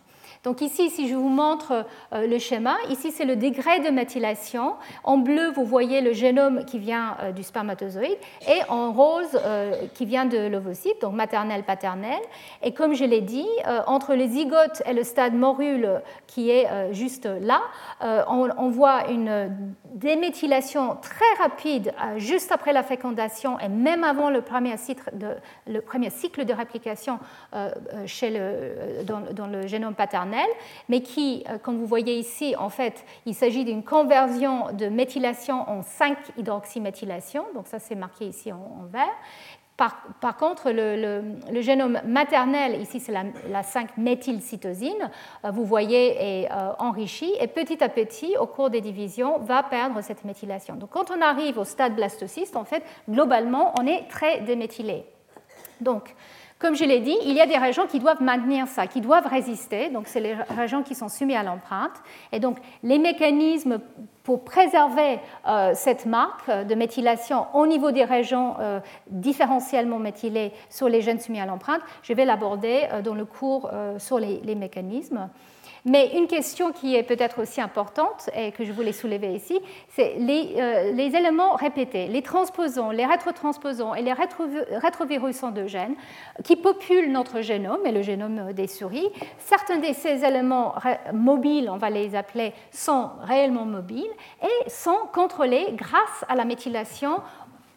Donc ici, si je vous montre euh, le schéma, ici c'est le degré de méthylation. En bleu, vous voyez le génome qui vient euh, du spermatozoïde et en rose euh, qui vient de l'ovocyte, donc maternel-paternel. Et comme je l'ai dit, entre les zygotes et le stade morule qui est juste là, on voit une déméthylation très rapide juste après la fécondation et même avant le premier cycle de, réplication dans le génome paternel mais qui, euh, comme vous voyez ici, en fait, il s'agit d'une conversion de méthylation en 5-hydroxyméthylation, donc ça c'est marqué ici en, vert. Par, contre, le, génome maternel, ici c'est la, 5-méthylcytosine, euh, vous voyez, est euh, enrichi et petit à petit, au cours des divisions, va perdre cette méthylation. Donc quand on arrive au stade blastocyste, en fait, globalement, on est très déméthylé. Donc, comme je l'ai dit, il y a des régions qui doivent maintenir ça, qui doivent résister. Donc, c'est les régions qui sont soumises à l'empreinte. Et donc, les mécanismes pour préserver euh, cette marque de méthylation au niveau des régions euh, différentiellement méthylées sur les gènes soumis à l'empreinte, je vais l'aborder euh, dans le cours sur les mécanismes. Mais une question qui est peut-être aussi importante et que je voulais soulever ici, c'est les, euh, éléments répétés, les transposons, les rétrotransposons et les rétrovirusants de gènes qui populent notre génome et le génome des souris. Certains de ces éléments mobiles, on va les appeler, sont réellement mobiles et sont contrôlés grâce à la méthylation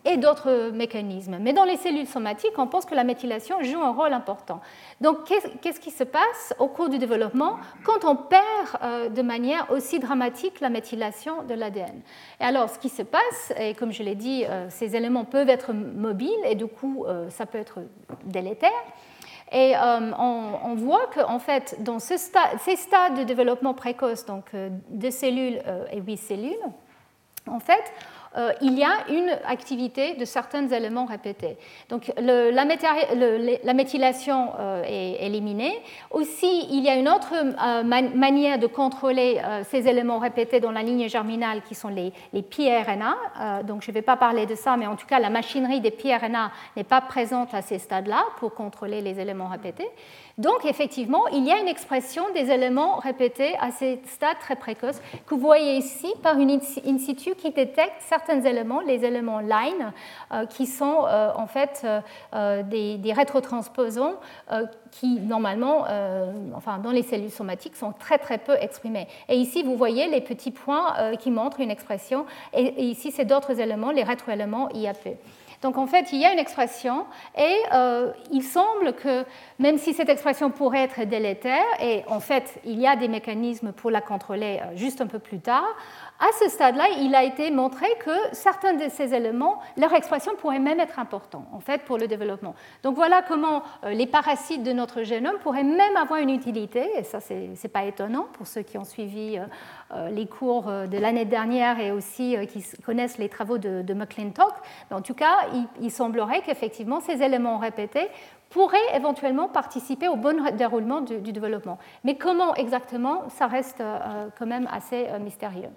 et d'autres mécanismes. Mais dans les cellules somatiques, on pense que la méthylation joue un rôle important. Donc, qu'est-ce qui se passe au cours du développement quand on perd euh, de manière aussi dramatique la méthylation de l'ADN Et alors, ce qui se passe, et comme je l'ai dit, euh, ces éléments peuvent être mobiles et du coup, euh, ça peut être délétère. Et on, voit qu'en fait, dans ces stades de développement précoce, donc deux cellules et huit cellules, en fait, euh, il y a une activité de certains éléments répétés. Donc la, méthylation euh, est éliminée. Aussi, il y a une autre euh, manière de contrôler ces éléments répétés dans la ligne germinale qui sont les, les donc je ne vais pas parler de ça, mais en tout cas, la machinerie des pRNA n'est pas présente à ces stades-là pour contrôler les éléments répétés. Donc, effectivement, il y a une expression des éléments répétés à ces stades très précoces que vous voyez ici par une in situ qui détecte certains éléments, les éléments line, euh, qui sont euh, en fait euh, des, rétrotransposons qui, normalement, enfin, dans les cellules somatiques, sont très très peu exprimés. Et ici, vous voyez les petits points qui montrent une expression, et, et ici, c'est d'autres éléments, les rétroéléments IAP. Donc en fait, il y a une expression et euh, il semble que même si cette expression pourrait être délétère, et en fait, il y a des mécanismes pour la contrôler euh, juste un peu plus tard, à ce stade-là, il a été montré que certains de ces éléments, leur expression pourrait même être importante en fait pour le développement. Donc voilà comment euh, les parasites de notre génome pourraient même avoir une utilité, et ça c'est pas étonnant pour ceux qui ont suivi euh, les cours euh, de l'année dernière et aussi qui connaissent les travaux de, McClintock. Mais en tout cas, il, semblerait qu'effectivement ces éléments répétés pourraient éventuellement participer au bon déroulement du développement. Mais comment exactement, ça reste quand même assez mystérieux.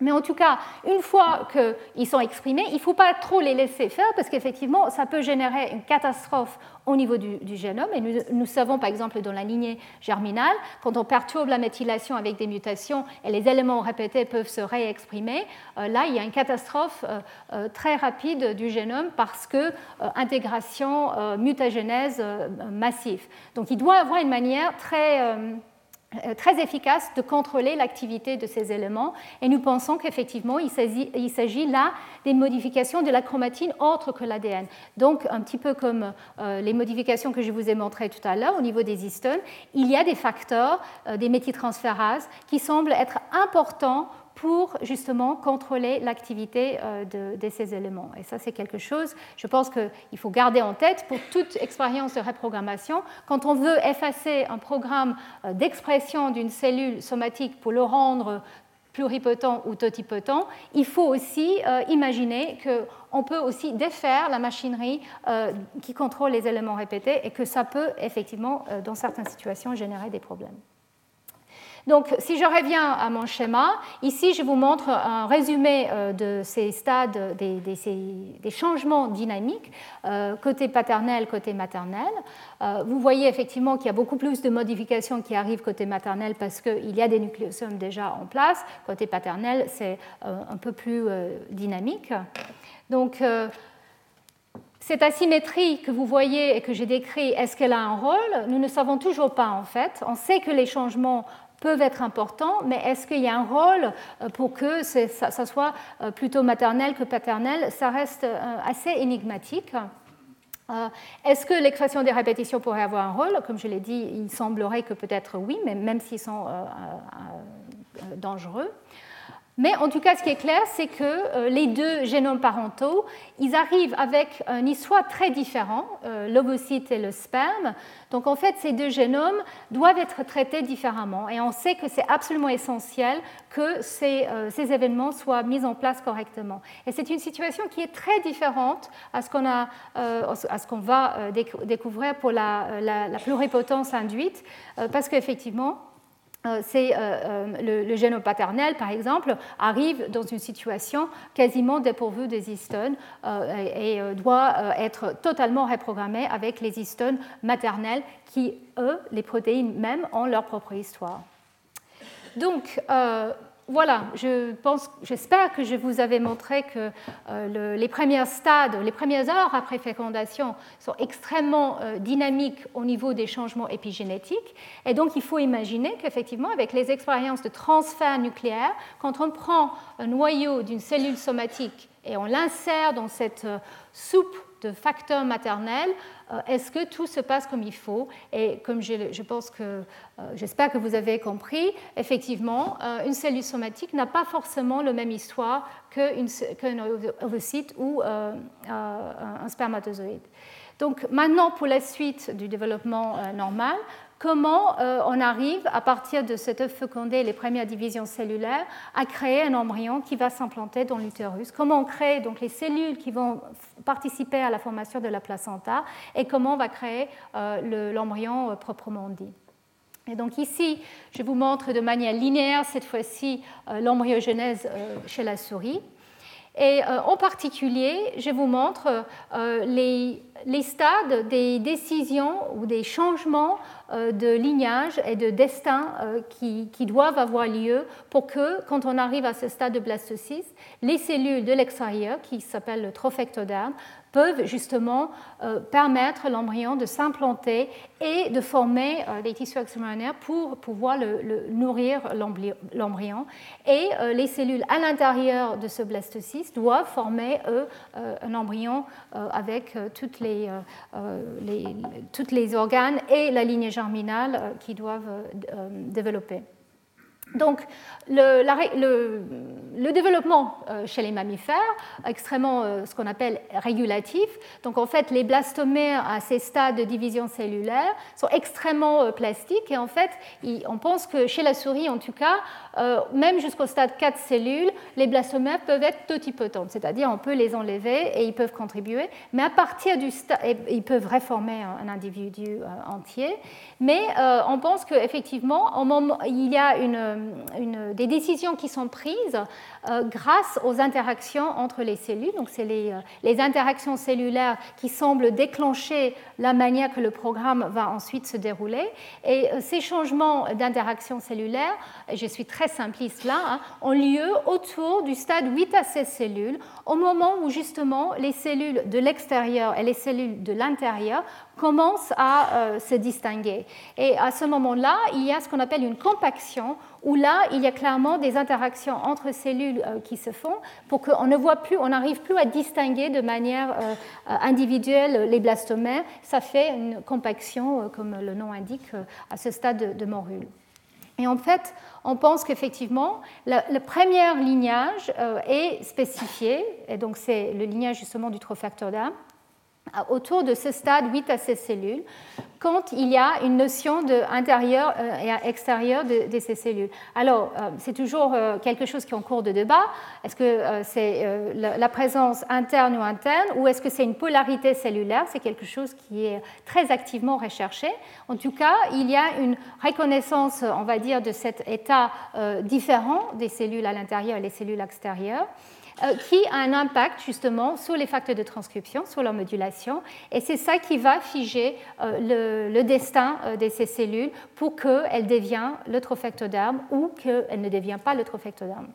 Mais en tout cas, une fois qu'ils sont exprimés, il ne faut pas trop les laisser faire parce qu'effectivement, ça peut générer une catastrophe au niveau du, génome. Et nous, savons, par exemple, dans la lignée germinale, quand on perturbe la méthylation avec des mutations et les éléments répétés peuvent se réexprimer, euh, là, il y a une catastrophe euh, euh, très rapide du génome parce que intégration, mutagénèse massive. Donc, il doit avoir une manière très très efficace de contrôler l'activité de ces éléments. Et nous pensons qu'effectivement, il s'agit là des modifications de la chromatine autres que l'ADN. Donc, un petit peu comme euh, les modifications que je vous ai montrées tout à l'heure au niveau des histones, il y a des facteurs, euh, des méthyltransférases, qui semblent être importants pour justement contrôler l'activité euh, de, ces éléments. Et ça, c'est quelque chose, je pense qu'il faut garder en tête pour toute expérience de reprogrammation. Quand on veut effacer un programme euh, d'expression d'une cellule somatique pour le rendre pluripotent ou totipotent, il faut aussi euh, imaginer qu'on peut aussi défaire la machinerie qui contrôle les éléments répétés et que ça peut effectivement, dans certaines situations, générer des problèmes. Donc, si je reviens à mon schéma, ici, je vous montre un résumé euh, de ces stades, des, changements dynamiques, euh, côté paternel, côté maternel. Euh, vous voyez effectivement qu'il y a beaucoup plus de modifications qui arrivent côté maternel parce qu'il y a des nucléosomes déjà en place. Côté paternel, c'est un peu plus dynamique. Donc, cette asymétrie que vous voyez et que j'ai décrit, est-ce qu'elle a un rôle? Nous ne savons toujours pas en fait. On sait que les changements peuvent être importants, mais est-ce qu'il y a un rôle euh, pour que ça, soit euh, plutôt maternel que paternel? Ça reste euh, assez énigmatique. Est-ce que l'expression des répétitions pourrait avoir un rôle? Comme je l'ai dit, il semblerait que peut-être oui, mais même s'ils sont dangereux. Mais en tout cas, ce qui est clair, c'est que euh, les deux génomes parentaux, ils arrivent avec un histoire très différent, euh, l'ovocyte et le sperme. Donc en fait, ces deux génomes doivent être traités différemment. Et on sait que c'est absolument essentiel que ces, euh, événements soient mis en place correctement. Et c'est une situation qui est très différente à ce qu'on, qu'on va découvrir pour la, pluripotence induite, parce qu'effectivement, euh, c'est euh, euh, le, génome paternel, par exemple, arrive dans une situation quasiment dépourvue des histones et, doit être totalement reprogrammé avec les histones maternelles qui, eux, les protéines même, ont leur propre histoire. Donc, voilà, je pense, j'espère que je vous avais montré que euh, les premiers stades, les premières heures après fécondation sont extrêmement euh, dynamiques au niveau des changements épigénétiques. Et donc, il faut imaginer qu'effectivement, avec les expériences de transfert nucléaire, quand on prend un noyau d'une cellule somatique et on l'insère dans cette euh, soupe de facteurs maternels, euh, est-ce que tout se passe comme il faut Et comme je, pense que, euh, j'espère que vous avez compris, effectivement, euh, une cellule somatique n'a pas forcément la même histoire qu'un ovocyte ou un spermatozoïde. Donc maintenant, pour la suite du développement normal, comment euh, on arrive, à partir de cet œuf fécondé, les premières divisions cellulaires, à créer un embryon qui va s'implanter dans l'utérus? Comment on crée donc les cellules qui vont participer à la formation de la placenta et comment on va créer euh, l'embryon euh, proprement dit? Et donc ici, je vous montre de manière linéaire cette fois-ci l'embryogenèse chez la souris. Et en particulier, je vous montre les, les, stades des décisions ou des changements euh, de lignage et de destin euh, qui, doivent avoir lieu pour que, quand on arrive à ce stade de blastocyste, les cellules de l'extérieur, qui s'appellent le trophectoderme, peuvent justement euh, permettre l'embryon de s'implanter et de former des tissus extraordinaires pour pouvoir le, nourrir l'embryon. Et les cellules à l'intérieur de ce blastocyste doivent former, eux, un embryon avec toutes les, toutes les organes et la lignée germinales euh, qui doivent euh, euh, développer. Donc, le, développement euh, chez les mammifères, extrêmement euh, ce qu'on appelle régulatif. Donc, en fait, les blastomères à ces stades de division cellulaire sont extrêmement euh, plastiques. Et en fait, on pense que chez la souris, en tout cas, même jusqu'au stade 4 cellules, les blastomères peuvent être totipotentes, c'est-à-dire on peut les enlever et ils peuvent contribuer. Mais à partir du stade, ils peuvent réformer un, individu entier. Mais on pense qu'effectivement, il y a une une, des décisions qui sont prises euh, grâce aux interactions entre les cellules. Donc, c'est les, euh, les, interactions cellulaires qui semblent déclencher la manière que le programme va ensuite se dérouler. Et euh, ces changements d'interaction cellulaire, et je suis très simpliste là, hein, ont lieu autour du stade 8 à 16 cellules, au moment où justement les cellules de l'extérieur et les cellules de l'intérieur commencent à se distinguer. Et à ce moment-là, il y a ce qu'on appelle une compaction, où là, il y a clairement des interactions entre cellules qui se font pour qu'on ne voit plus, on n'arrive plus à distinguer de manière individuelle les blastomères. Ça fait une compaction, comme le nom indique, à ce stade de morule. Et en fait, on pense qu'effectivement, le, premier lignage euh, est spécifié, et donc c'est le lignage justement du trofacteur d'âme, autour de ce stade 8 à 16 cellules, quand il y a une notion d'intérieur euh, et extérieur de, ces cellules. Alors, euh, c'est toujours euh, quelque chose qui est en cours de débat. Est-ce que c'est la présence interne ou interne, ou est-ce que c'est une polarité cellulaire? C'est quelque chose qui est très activement recherché. En tout cas, il y a une reconnaissance, on va dire, de cet état différent des cellules à l'intérieur et les cellules extérieures. Euh, qui a un impact justement sur les facteurs de transcription, sur leur modulation, et c'est ça qui va figer euh, le, destin euh, de ces cellules pour qu'elles deviennent le trophectoderme ou qu'elles ne deviennent pas le trophectoderme.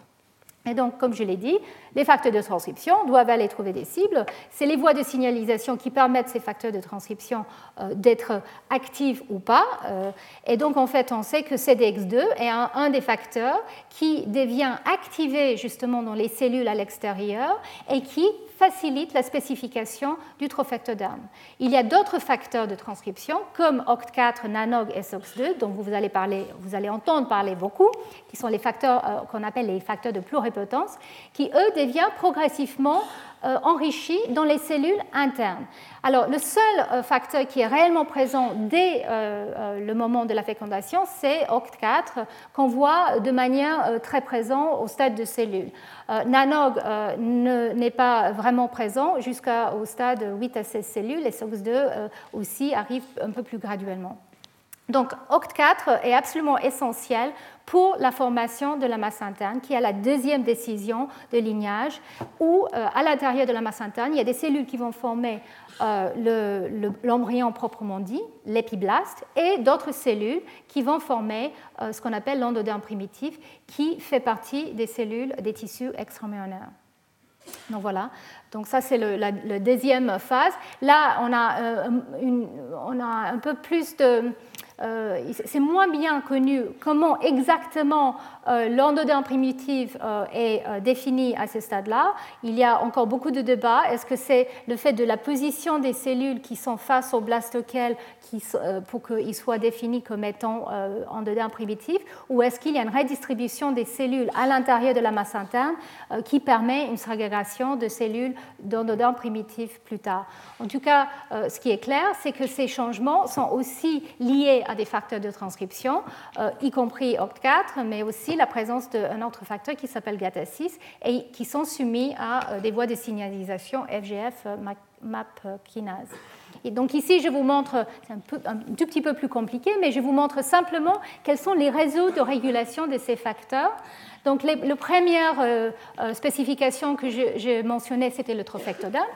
Et donc, comme je l'ai dit, les facteurs de transcription doivent aller trouver des cibles. C'est les voies de signalisation qui permettent ces facteurs de transcription euh, d'être actifs ou pas. Euh, et donc, en fait, on sait que CDX2 est un, des facteurs qui devient activé justement dans les cellules à l'extérieur et qui facilite la spécification du trophectoderme. Il y a d'autres facteurs de transcription comme OCT4, NANOG et SOX2, dont vous allez, parler, vous allez entendre parler beaucoup, qui sont les facteurs euh, qu'on appelle les facteurs de pluripotence, qui eux deviennent progressivement euh, enrichis dans les cellules internes. Alors, le seul euh, facteur qui est réellement présent dès le moment de la fécondation, c'est OCT4, qu'on voit de manière très présente au stade de cellules. NANOG n'est pas vraiment présent jusqu'au stade 8 à 16 cellules, et SOX2 aussi arrive un peu plus graduellement. Donc, OCT4 est absolument essentiel pour la formation de la masse interne, qui est la deuxième décision de lignage, où euh, à l'intérieur de la masse interne, il y a des cellules qui vont former euh, l'embryon proprement dit, l'épiblaste, et d'autres cellules qui vont former euh, ce qu'on appelle l'endoderme primitif, qui fait partie des cellules des tissus extramyonnaires. Donc voilà, donc ça c'est la, deuxième phase. Là, on a, un peu plus de c'est moins bien connu comment exactement euh, l'endoderme primitif euh, est défini à ce stade-là. Il y a encore beaucoup de débats. Est-ce que c'est le fait de la position des cellules qui sont face au blastoquel pour qu'ils soient définis comme étant endoderme primitif ou est-ce qu'il y a une redistribution des cellules à l'intérieur de la masse interne qui permet une ségrégation de cellules d'endoderme primitif plus tard? En tout cas, ce qui est clair, c'est que ces changements sont aussi liés à des facteurs de transcription, euh, y compris OCT4, mais aussi la présence d'un autre facteur qui s'appelle GATA6 et qui sont soumis à euh, des voies de signalisation FGF euh, MAP kinase. Et donc ici, je vous montre, c'est un, tout petit peu plus compliqué, mais je vous montre simplement quels sont les réseaux de régulation de ces facteurs. Donc, la première spécification que je, mentionnais, c'était le trophectoderme,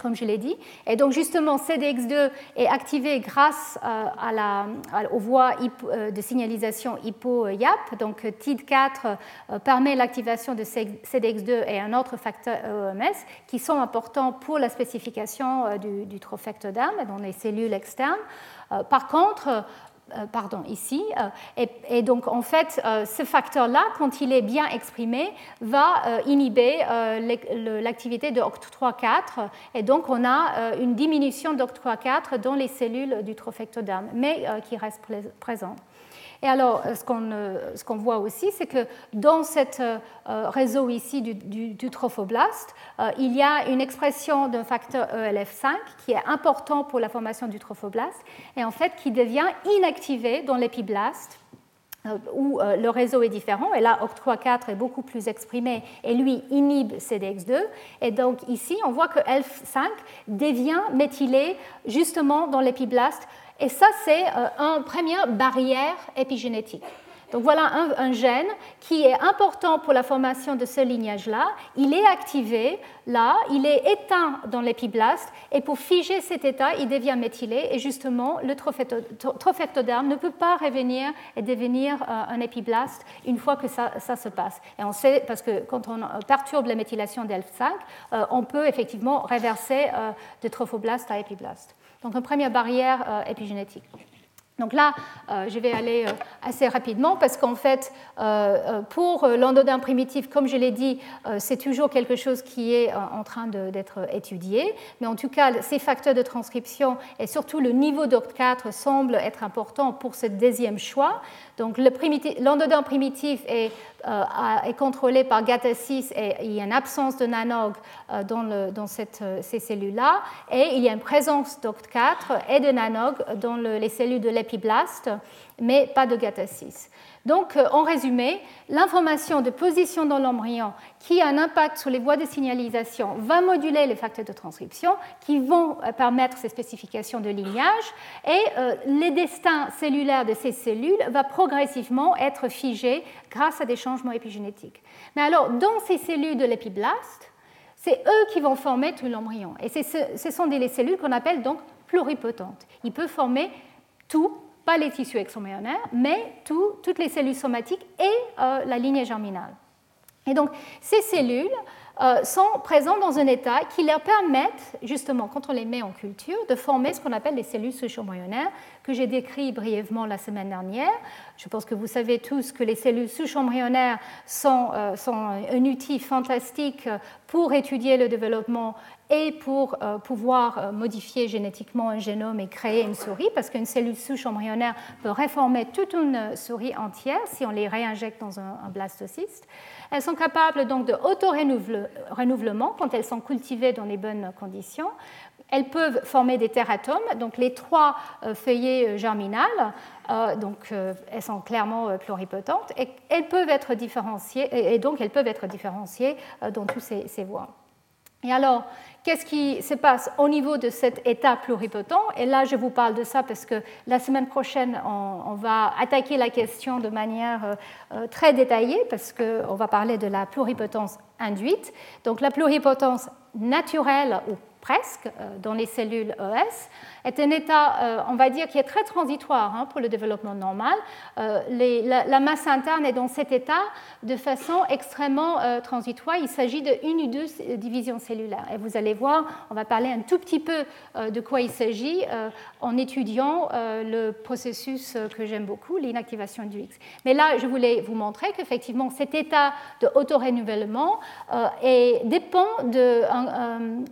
comme je l'ai dit. Et donc, justement, CDX2 est activé grâce euh, aux voies de signalisation HIPPO-YAP. Donc, TID4 permet l'activation de CDX2 et un autre facteur EMS qui sont importants pour la spécification du, du trophectoderme dans les cellules externes. Par contre, euh, pardon, ici. Euh, et, donc, en fait, euh, ce facteur-là, quand il est bien exprimé, va inhiber l'activité de OCT3-4. Et donc, on a une diminution d'OCT3-4 dans les cellules du trophectoderme, mais qui reste présent. Et alors, euh, euh, ce qu'on voit aussi, c'est que dans ce euh, réseau ici du, trophoblaste, il y a une expression d'un facteur ELF5 qui est important pour la formation du trophoblaste et en fait qui devient inactivé dans l'épiblaste où le réseau est différent, et là OCT4 est beaucoup plus exprimé, et lui inhibe CDX2, et donc ici on voit que ELF5 devient méthylé justement dans l'épiblaste et ça, c'est euh, une première barrière épigénétique. Donc voilà un, gène qui est important pour la formation de ce lignage-là. Il est activé là, il est éteint dans l'épiblaste, et pour figer cet état, il devient méthylé, et justement, le trophectoderme ne peut pas revenir et devenir euh, un épiblaste une fois que ça, se passe. Et on sait, parce que quand on perturbe la méthylation d'ELF5, euh, on peut effectivement reverser de trophoblaste à épiblaste. Donc une première barrière épigénétique. Donc là, euh, je vais aller euh, assez rapidement parce qu'en fait, euh, pour l'endodin primitif, comme je l'ai dit, c'est toujours quelque chose qui est en train d'être étudié. Mais en tout cas, ces facteurs de transcription et surtout le niveau d'OCT4 semblent être importants pour ce deuxième choix. Donc l'endodin primitif est, euh, est, contrôlé par GATA6 et il y a une absence de nanog euh, dans, euh, ces cellules-là. Et il y a une présence d'OCT4 et de nanog dans les cellules de l'épiblaste, mais pas de GATA6. Donc, euh, en résumé, l'information de position dans l'embryon qui a un impact sur les voies de signalisation va moduler les facteurs de transcription qui vont euh, permettre ces spécifications de lignage et euh, les destins cellulaires de ces cellules va progressivement être figés grâce à des changements épigénétiques. Mais alors, dans ces cellules de l'épiblaste, c'est eux qui vont former tout l'embryon. Et ce sont des cellules qu'on appelle donc pluripotentes. Ils peuvent former tout pas les tissus extra-embryonnaires, mais toutes les cellules somatiques et euh, la lignée germinale. Et donc, ces cellules euh, sont présentes dans un état qui leur permettent, justement, quand on les met en culture, de former ce qu'on appelle les cellules souches embryonnaires, que j'ai décrit brièvement la semaine dernière. Je pense que vous savez tous que les cellules souches embryonnaires sont, euh, sont un outil fantastique pour étudier le développement et pour euh, pouvoir euh, modifier génétiquement un génome et créer une souris, parce qu'une cellule souche embryonnaire peut réformer toute une souris entière si on les réinjecte dans un, blastocyste. Elles sont capables donc de auto-renouvellement quand elles sont cultivées dans les bonnes conditions. Elles peuvent former des teratomes, donc les trois euh, feuillets germinales, donc elles sont clairement pluripotentes, et elles peuvent être différenciées, et donc elles peuvent être différenciées dans toutes ces, ces voies. Et alors, qu'est-ce qui se passe au niveau de cet état pluripotent Et là, je vous parle de ça parce que la semaine prochaine, on, va attaquer la question de manière euh, euh, très détaillée parce qu'on va parler de la pluripotence induite. Donc, la pluripotence naturelle ou presque euh, dans les cellules ES est un état, euh, on va dire, qui est très transitoire hein, pour le développement normal. Euh, la, masse interne est dans cet état de façon extrêmement euh, transitoire. Il s'agit de une ou deux divisions cellulaires. Et vous allez voir, on va parler un tout petit peu de quoi il s'agit en étudiant le processus que j'aime beaucoup, l'inactivation du X. Mais là, je voulais vous montrer qu'effectivement, cet état de auto-renouvellement dépend de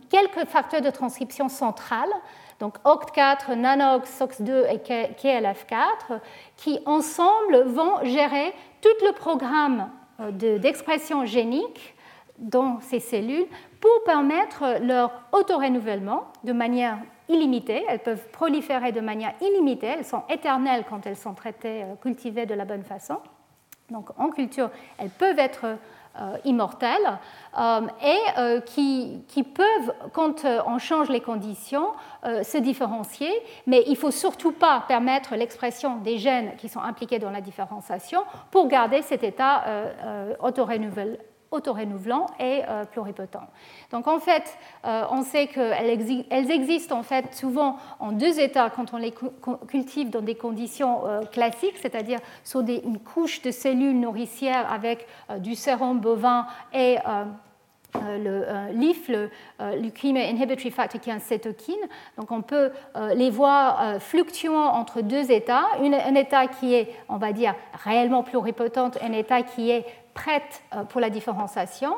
quelques facteurs de transcription centrales donc OCT4, NanoX, SOX2 et KLF4, qui ensemble vont gérer tout le programme euh, d'expression génique dans ces cellules pour permettre leur auto-renouvellement de manière illimitée. Elles peuvent proliférer de manière illimitée, elles sont éternelles quand elles sont traitées, euh, cultivées de la bonne façon. Donc en culture, elles peuvent être euh, immortelles euh, et euh, qui, peuvent, quand on change les conditions, se différencier, mais il ne faut surtout pas permettre l'expression des gènes qui sont impliqués dans la différenciation pour garder cet état auto-renouvelable autorénouvelant et euh, pluripotent. Donc en fait, euh, on sait qu'elles existent en fait souvent en deux états quand on les cultive dans des conditions euh, classiques, c'est-à-dire sur une couche de cellules nourricières avec du sérum bovin et le LIF, le Leukemia Inhibitory Factor, qui est un cytokine. Donc on peut les voir fluctuant entre deux états, un état qui est, on va dire, réellement pluripotent, un état qui est prête euh, pour la différenciation.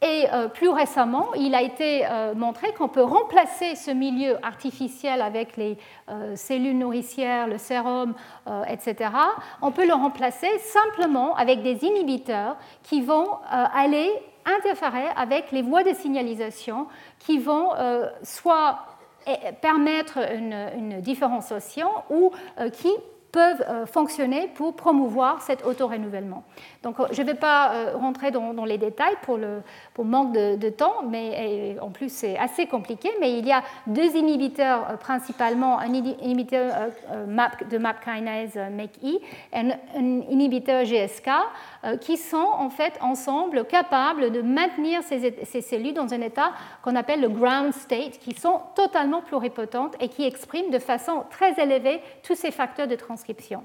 Et euh, plus récemment, il a été euh, montré qu'on peut remplacer ce milieu artificiel avec les cellules nourricières, le sérum, etc. On peut le remplacer simplement avec des inhibiteurs qui vont aller interférer avec les voies de signalisation qui vont soit eh, permettre une, une différenciation ou qui peuvent euh, fonctionner pour promouvoir cet auto-renouvellement. Donc, euh, je ne vais pas euh, rentrer dans, les détails pour, le, manque de, temps, mais en plus c'est assez compliqué. Mais il y a deux inhibiteurs principalement, un inhibiteur de MAP kinase MECI et un, inhibiteur GSK, qui sont en fait ensemble capables de maintenir ces, cellules dans un état qu'on appelle le ground state, qui sont totalement pluripotentes et qui expriment de façon très élevée tous ces facteurs de transcription.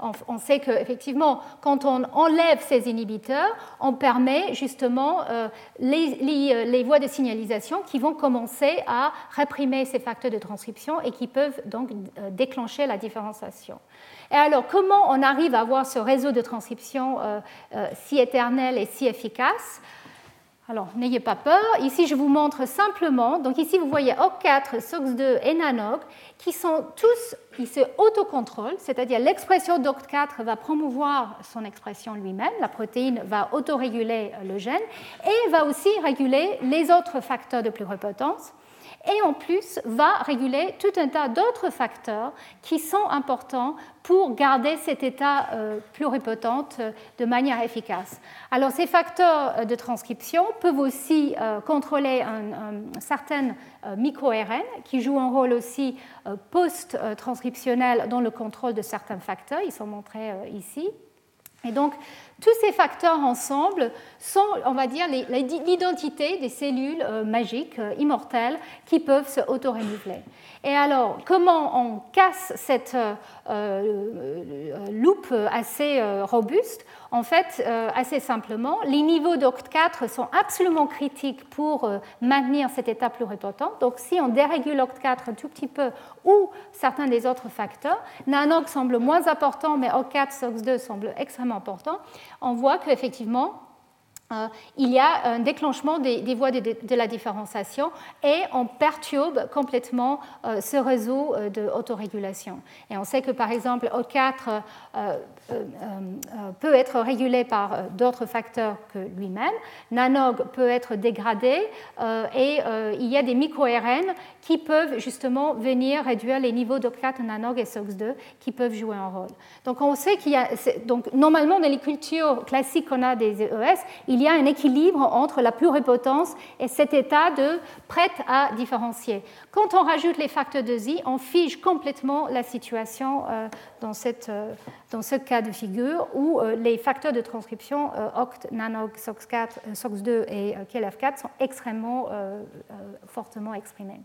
On, sait qu'effectivement, quand on enlève ces inhibiteurs, on permet justement euh, les, les, voies de signalisation qui vont commencer à réprimer ces facteurs de transcription et qui peuvent donc euh, déclencher la différenciation. Et alors, comment on arrive à avoir ce réseau de transcription euh, si éternel et si efficace? Alors, n'ayez pas peur. Ici, je vous montre simplement. Donc, ici, vous voyez OC4, SOX2 et NANOG qui sont tous, ils se autocontrôlent, c'est-à-dire l'expression d'OCT4 va promouvoir son expression lui-même, la protéine va autoréguler le gène et va aussi réguler les autres facteurs de pluripotence et en plus va réguler tout un tas d'autres facteurs qui sont importants pour garder cet état euh, pluripotente euh, de manière efficace. Alors ces facteurs euh, de transcription peuvent aussi contrôler un, certain micro-RN qui joue un rôle aussi post-transcriptionnel dans le contrôle de certains facteurs, ils sont montrés ici. Et donc, tous ces facteurs ensemble sont, on va dire, l'identité des cellules euh, magiques, euh, immortelles, qui peuvent se auto-renouveler. Et alors, comment on casse cette euh, loupe assez robuste? En fait, assez simplement, les niveaux d'OCT4 sont absolument critiques pour maintenir cet état pluripotent. Donc, si on dérégule OCT4 un tout petit peu ou certains des autres facteurs, NANOG semble moins important, mais OCT4, SOX2 semble extrêmement important on voit qu'effectivement, il y a un déclenchement des, voies de, la différenciation et on perturbe complètement euh, ce réseau euh, d'autorégulation. Et on sait que par exemple O4 peut être régulé par d'autres facteurs que lui-même, Nanog peut être dégradé et il y a des micro-RN qui peuvent justement venir réduire les niveaux d'O4, Nanog et SOX2 qui peuvent jouer un rôle. Donc on sait qu'il y a, donc normalement dans les cultures classiques qu'on a des ES, y a un équilibre entre la pluripotence et cet état de prête à différencier. Quand on rajoute les facteurs de Z, on fige complètement la situation euh, dans, cette, euh, dans, ce cas de figure où euh, les facteurs de transcription OCT, NANOG, SOX4, SOX2 et KLF4 sont extrêmement fortement exprimés.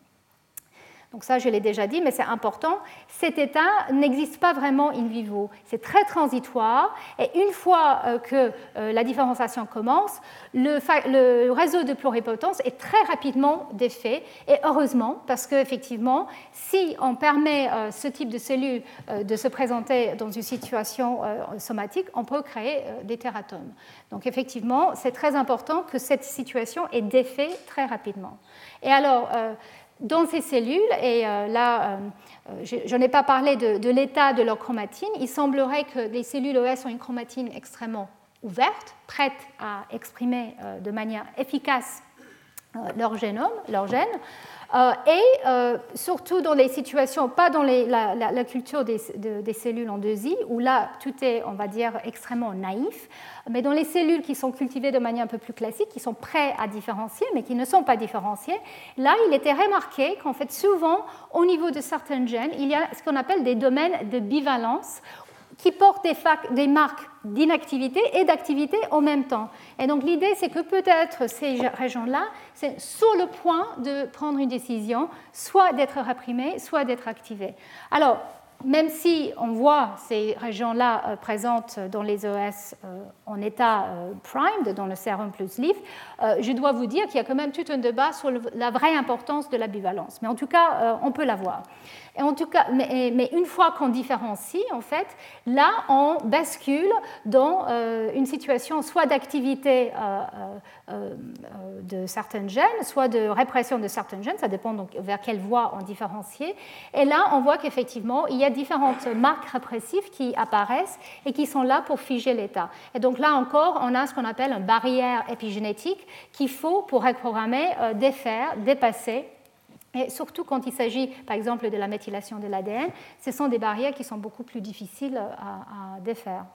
Donc ça, je l'ai déjà dit, mais c'est important. Cet état n'existe pas vraiment in vivo. C'est très transitoire. Et une fois euh, que euh, la différenciation commence, le, réseau de pluripotence est très rapidement défait. Et heureusement, parce qu'effectivement, si on permet euh, ce type de cellules de se présenter dans une situation somatique, on peut créer des teratomes. Donc effectivement, c'est très important que cette situation est défait très rapidement. Et alors, dans ces cellules, et euh, là, euh, euh, je, n'ai pas parlé de, l'état de leur chromatine, il semblerait que les cellules OS ont une chromatine extrêmement ouverte, prête à exprimer de manière efficace leur génome, leur gène. Euh, et euh, surtout dans les situations, pas dans la, culture des, cellules en 2i, où là tout est, on va dire, extrêmement naïf, mais dans les cellules qui sont cultivées de manière un peu plus classique, qui sont prêtes à différencier, mais qui ne sont pas différenciées, là il était remarqué qu'en fait souvent, au niveau de certains gènes, il y a ce qu'on appelle des domaines de bivalence, qui portent des, marques d'inactivité et d'activité en même temps. Et donc l'idée, c'est que peut-être ces régions-là, c'est sur le point de prendre une décision, soit d'être réprimées, soit d'être activées. Alors, même si on voit ces régions-là euh, présentes dans les OS euh, en état euh, primed, dans le sérum plus LIF, je dois vous dire qu'il y a quand même tout un débat sur la vraie importance de la bivalence. Mais en tout cas, on peut la voir en tout cas, mais, une fois qu'on différencie, en fait, là, on bascule dans euh, une situation soit d'activité euh, euh, de certaines gènes, soit de répression de certaines gènes, ça dépend donc vers quelle voie on différencie. Et là, on voit qu'effectivement, il y a différentes marques répressives qui apparaissent et qui sont là pour figer l'état. Et donc là encore, on a ce qu'on appelle une barrière épigénétique qu'il faut, pour reprogrammer, défaire, dépasser et surtout quand il s'agit, par exemple, de la méthylation de l'ADN, ce sont des barrières qui sont beaucoup plus difficiles à, défaire.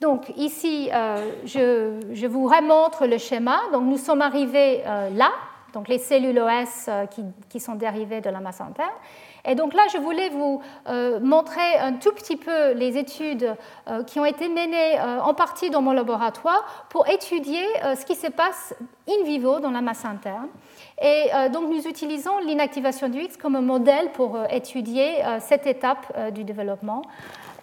Donc ici, euh, je, vous remontre le schéma. Donc nous sommes arrivés euh, là, donc les cellules OS euh, qui, sont dérivées de la masse interne. Et donc là, je voulais vous montrer un tout petit peu les études qui ont été menées en partie dans mon laboratoire pour étudier ce qui se passe in vivo dans la masse interne. Et euh, donc nous utilisons l'inactivation du X comme un modèle pour euh, étudier euh, cette étape du développement.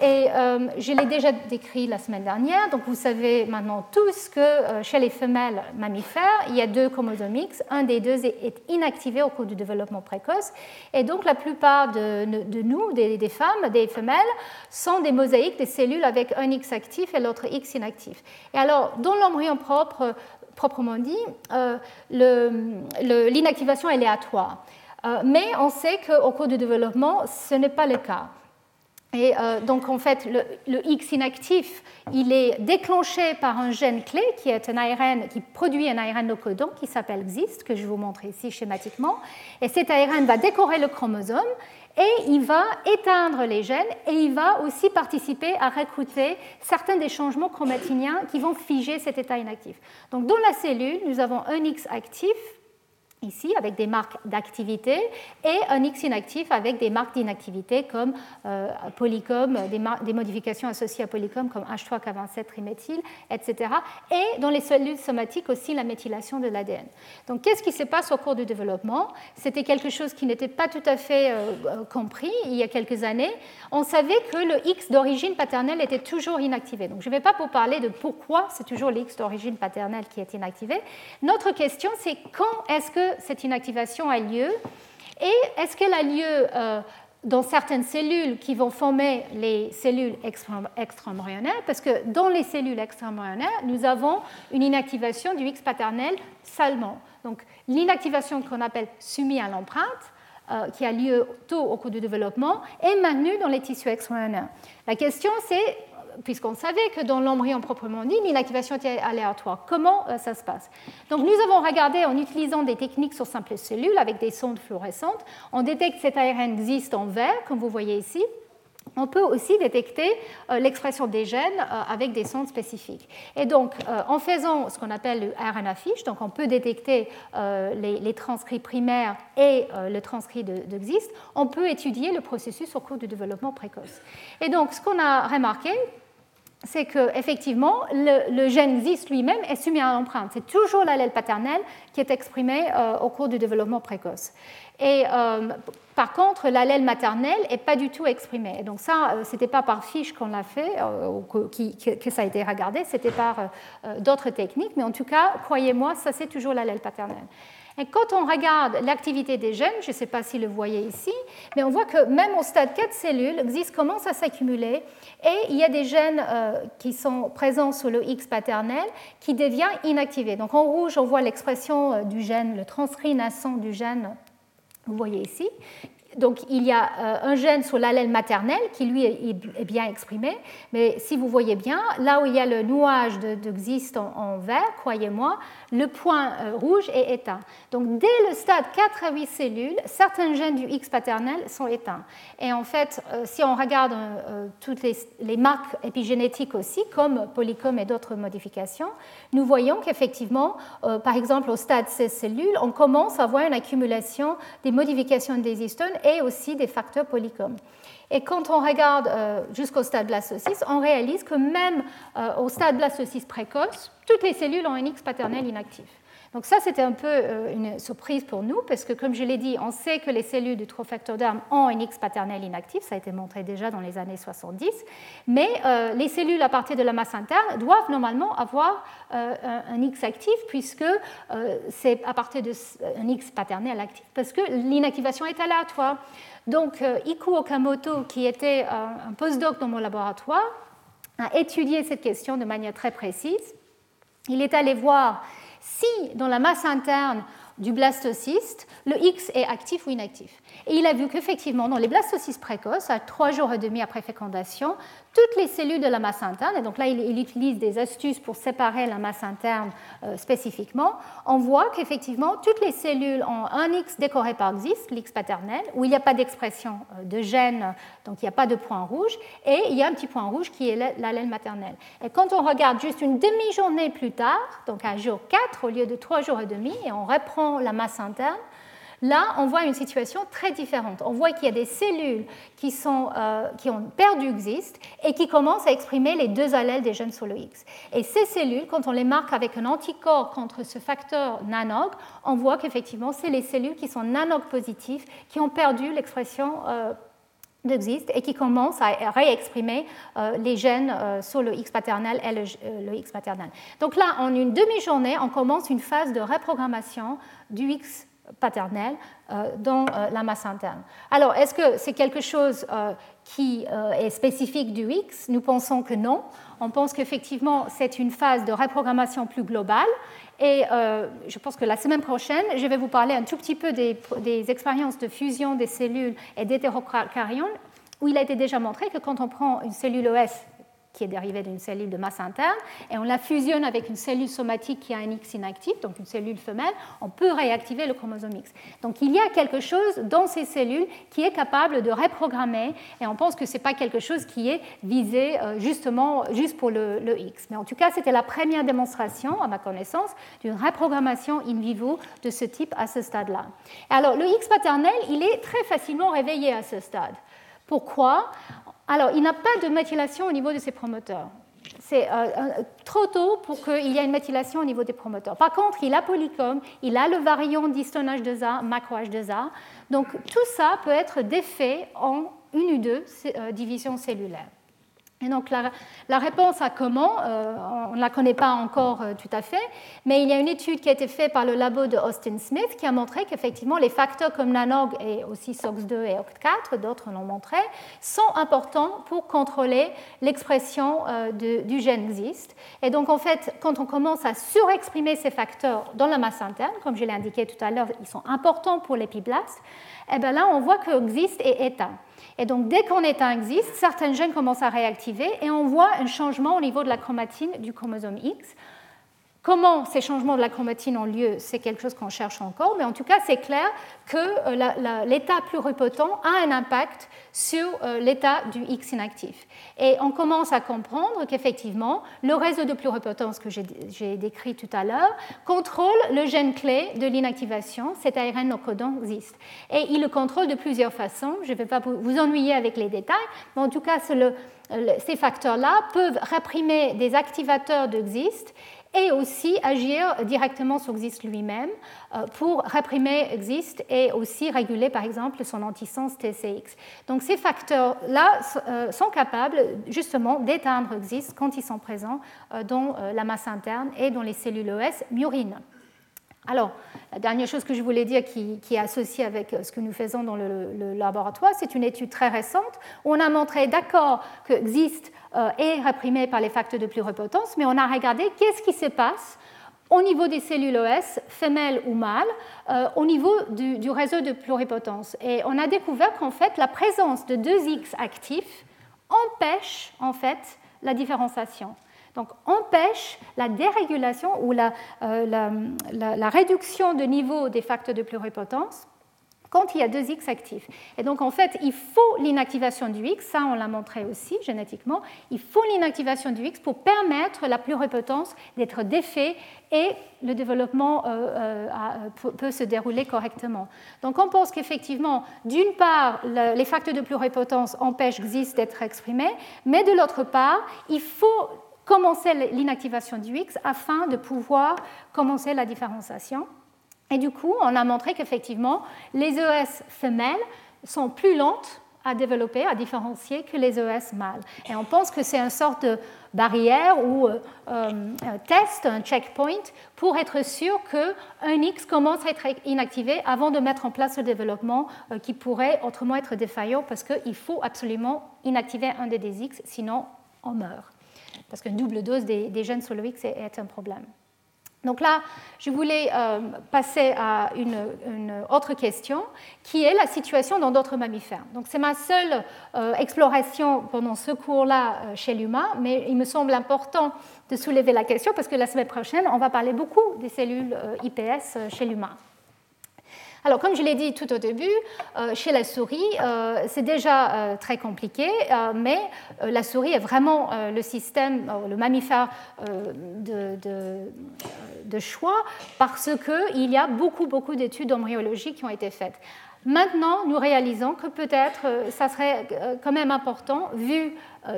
Et euh, je l'ai déjà décrit la semaine dernière, donc vous savez maintenant tous que euh, chez les femelles mammifères, il y a deux chromosomes X, un des deux est, inactivé au cours du développement précoce, et donc la plupart de, nous, des, femmes, des femelles, sont des mosaïques, des cellules avec un X actif et l'autre X inactif. Et alors, dans l'embryon propre, proprement dit, euh, l'inactivation est aléatoire. Mais on sait qu'au cours du développement, ce n'est pas le cas. Et euh, donc, en fait, le, X inactif, il est déclenché par un gène clé qui est un ARN, qui produit un ARN no codon qui s'appelle XIST, que je vous montrer ici schématiquement. Et cet ARN va décorer le chromosome et il va éteindre les gènes et il va aussi participer à recruter certains des changements chromatiniens qui vont figer cet état inactif. Donc, dans la cellule, nous avons un X actif ici avec des marques d'activité et un X inactif avec des marques d'inactivité comme euh, polycom, des, modifications associées à polycom comme H3K27 triméthyle, etc. Et dans les cellules somatiques aussi la méthylation de l'ADN. Donc qu'est-ce qui se passe au cours du développement? C'était quelque chose qui n'était pas tout à fait euh, euh, compris il y a quelques années. On savait que le X d'origine paternelle était toujours inactivé. Donc je ne vais pas vous parler de pourquoi c'est toujours le X d'origine paternelle qui est inactivé. Notre question c'est quand est-ce que cette inactivation a lieu et est-ce qu'elle a lieu euh, dans certaines cellules qui vont former les cellules extra-embryonnaires, parce que dans les cellules extra-embryonnaires, nous avons une inactivation du X paternel seulement. Donc l'inactivation qu'on appelle soumise à l'empreinte, euh, qui a lieu tôt au cours du développement, est maintenue dans les tissus extra-embryonnaires. La question c'est puisqu'on savait que dans l'embryon proprement dit, l'inactivation était aléatoire. Comment euh, ça se passe? Donc nous avons regardé en utilisant des techniques sur simples cellules avec des sondes fluorescentes. On détecte cet ARN existe en vert, comme vous voyez ici. On peut aussi détecter euh, l'expression des gènes euh, avec des sondes spécifiques. Et donc, en faisant ce qu'on appelle le RNA fiche, donc on peut détecter les, transcrits primaires et le transcrit de, de, on peut étudier le processus au cours du développement précoce. Et donc, ce qu'on a remarqué, c'est qu'effectivement, le, le, gène ZIS lui-même est soumis à l'empreinte. C'est toujours l'allèle paternel qui est exprimé euh, au cours du développement précoce. Et euh, par contre, l'allèle maternel n'est pas du tout exprimé. Et donc ça, euh, ce n'était pas par fiche qu'on l'a fait, ou que, que, ça a été regardé, c'était par d'autres techniques. Mais en tout cas, croyez-moi, ça c'est toujours l'allèle paternel. Et quand on regarde l'activité des gènes, je ne sais pas si vous le voyez ici, mais on voit que même au stade 4 cellules, existe commence à s'accumuler et il y a des gènes euh, qui sont présents sur le X paternel qui deviennent inactivés. Donc en rouge, on voit l'expression euh, du gène, le transcrit naissant du gène, vous voyez ici, donc il y a euh, un gène sur l'allèle maternel qui lui est bien exprimé, mais si vous voyez bien, là où il y a le nuage de, de en, vert, croyez-moi, le point euh, rouge est éteint. Donc dès le stade 4 à 8 cellules, certains gènes du X paternel sont éteints. Et en fait, euh, si on regarde toutes les, marques épigénétiques aussi, comme polycom et d'autres modifications, nous voyons qu'effectivement, par exemple au stade 16 cellules, on commence à voir une accumulation des modifications des histones et aussi des facteurs polycomes. Et quand on regarde euh, jusqu'au stade blastocyste, on réalise que même euh, au stade blastocyste précoce, toutes les cellules ont un X paternel inactif. Donc ça, c'était un peu euh, une surprise pour nous, parce que comme je l'ai dit, on sait que les cellules du trop-facteur d'armes ont un X paternel inactif, ça a été montré déjà dans les années 70, mais euh, les cellules à partir de la masse interne doivent normalement avoir euh, un X actif, puisque c'est à partir d'un X paternel actif, parce que l'inactivation est aléatoire. Donc Iku Okamoto, qui était un postdoc dans mon laboratoire, a étudié cette question de manière très précise. Il est allé voir si dans la masse interne du blastocyste, le X est actif ou inactif. Et il a vu qu'effectivement, dans les blastocystes précoces, à trois jours et demi après fécondation, toutes les cellules de la masse interne, et donc là il, utilise des astuces pour séparer la masse interne euh, spécifiquement, on voit qu'effectivement toutes les cellules ont un X décoré par XIS, l'X paternel, où il n'y a pas d'expression euh, de gène, donc il n'y a pas de point rouge, et il y a un petit point rouge qui est l'allèle maternel. Et quand on regarde juste une demi-journée plus tard, donc à jour 4 au lieu de 3 jours et demi, et on reprend la masse interne, Là, on voit une situation très différente. On voit qu'il y a des cellules qui, sont, euh, qui ont perdu XIST et qui commencent à exprimer les deux allèles des gènes solo X. Et ces cellules, quand on les marque avec un anticorps contre ce facteur nanog, on voit qu'effectivement, c'est les cellules qui sont nanog positives qui ont perdu l'expression euh, d'existe et qui commence à réexprimer les gènes sur le X paternel et le, X paternel. Donc là, en une demi-journée, on commence une phase de reprogrammation du X paternel dans la masse interne. Alors, est-ce que c'est quelque chose qui est spécifique du X? Nous pensons que non. On pense qu'effectivement, c'est une phase de reprogrammation plus globale et euh, je pense que la semaine prochaine, je vais vous parler un tout petit peu des, expériences de fusion des cellules et d'hétérocaryons, où il a été déjà montré que quand on prend une cellule OS qui est dérivée d'une cellule de masse interne, et on la fusionne avec une cellule somatique qui a un X inactif, donc une cellule femelle, on peut réactiver le chromosome X. Donc il y a quelque chose dans ces cellules qui est capable de reprogrammer, et on pense que ce n'est pas quelque chose qui est visé euh, justement juste pour le, le X. Mais en tout cas, c'était la première démonstration, à ma connaissance, d'une reprogrammation in vivo de ce type à ce stade-là. Alors le X paternel, il est très facilement réveillé à ce stade. Pourquoi? Alors, il n'a pas de méthylation au niveau de ses promoteurs. C'est euh, euh, trop tôt pour qu'il y ait une méthylation au niveau des promoteurs. Par contre, il a polycom, il a le variant d'histone H2A, macro H2A. Donc, tout ça peut être défait en une ou deux euh, divisions cellulaires. Et donc la, réponse à comment, euh, on ne la connaît pas encore euh, tout à fait, mais il y a une étude qui a été faite par le labo de Austin Smith qui a montré qu'effectivement les facteurs comme NANOG et aussi SOX2 et OCT4, d'autres l'ont montré, sont importants pour contrôler l'expression euh, du gène XIST. Et donc en fait, quand on commence à surexprimer ces facteurs dans la masse interne, comme je l'ai indiqué tout à l'heure, ils sont importants pour l'épiblaste, et eh bien là on voit que XIST est éteint. Et donc, dès qu'un état existe, certains gènes commencent à réactiver et on voit un changement au niveau de la chromatine du chromosome X. Comment ces changements de la chromatine ont lieu, c'est quelque chose qu'on cherche encore, mais en tout cas, c'est clair que euh, l'état pluripotent a un impact sur euh, l'état du X inactif. Et on commence à comprendre qu'effectivement, le réseau de pluripotence que j'ai décrit tout à l'heure contrôle le gène clé de l'inactivation, cet ARN codon existe. Et il le contrôle de plusieurs façons. Je ne vais pas vous ennuyer avec les détails, mais en tout cas, ces facteurs-là peuvent réprimer des activateurs de XIST et aussi agir directement sur XIST lui-même euh, pour réprimer XIST et aussi réguler par exemple son antisens TCX. Donc ces facteurs-là euh, sont capables justement d'éteindre XIST quand ils sont présents euh, dans la masse interne et dans les cellules OS murines. Alors, la dernière chose que je voulais dire qui, est associée avec ce que nous faisons dans le, laboratoire, c'est une étude très récente où on a montré, d'accord, que XIST euh, est réprimé par les facteurs de pluripotence, mais on a regardé qu'est-ce qui se passe au niveau des cellules OS, femelles ou mâles, euh, au niveau du, du, réseau de pluripotence. Et on a découvert qu'en fait, la présence de deux X actifs empêche en fait la différenciation donc empêche la dérégulation ou la, euh, la, réduction de niveau des facteurs de pluripotence quand il y a deux X actifs. Et donc, en fait, il faut l'inactivation du X, ça on l'a montré aussi génétiquement, il faut l'inactivation du X pour permettre la pluripotence d'être défait et le développement euh, euh, peut se dérouler correctement. Donc, on pense qu'effectivement, d'une part, les facteurs de pluripotence empêchent XIS d'être exprimés, mais de l'autre part, il faut commencer l'inactivation du X afin de pouvoir commencer la différenciation. Et du coup, on a montré qu'effectivement, les ES femelles sont plus lentes à développer, à différencier que les ES mâles. Et on pense que c'est une sorte de barrière ou euh, euh, un test, un checkpoint, pour être sûr qu'un X commence à être inactivé avant de mettre en place le développement euh, qui pourrait autrement être défaillant parce qu'il faut absolument inactiver un des X, sinon on meurt parce qu'une double dose des, gènes le X est, un problème. Donc là, je voulais euh, passer à une, autre question, qui est la situation dans d'autres mammifères. Donc c'est ma seule euh, exploration pendant ce cours-là euh, chez l'humain, mais il me semble important de soulever la question parce que la semaine prochaine, on va parler beaucoup des cellules IPS chez l'humain. Alors, comme je l'ai dit tout au début, euh, chez la souris, euh, c'est déjà euh, très compliqué, mais la souris est vraiment le système, le mammifère de, choix parce qu'il y a beaucoup, beaucoup d'études embryologiques qui ont été faites. Maintenant, nous réalisons que peut-être ça serait quand même important, vu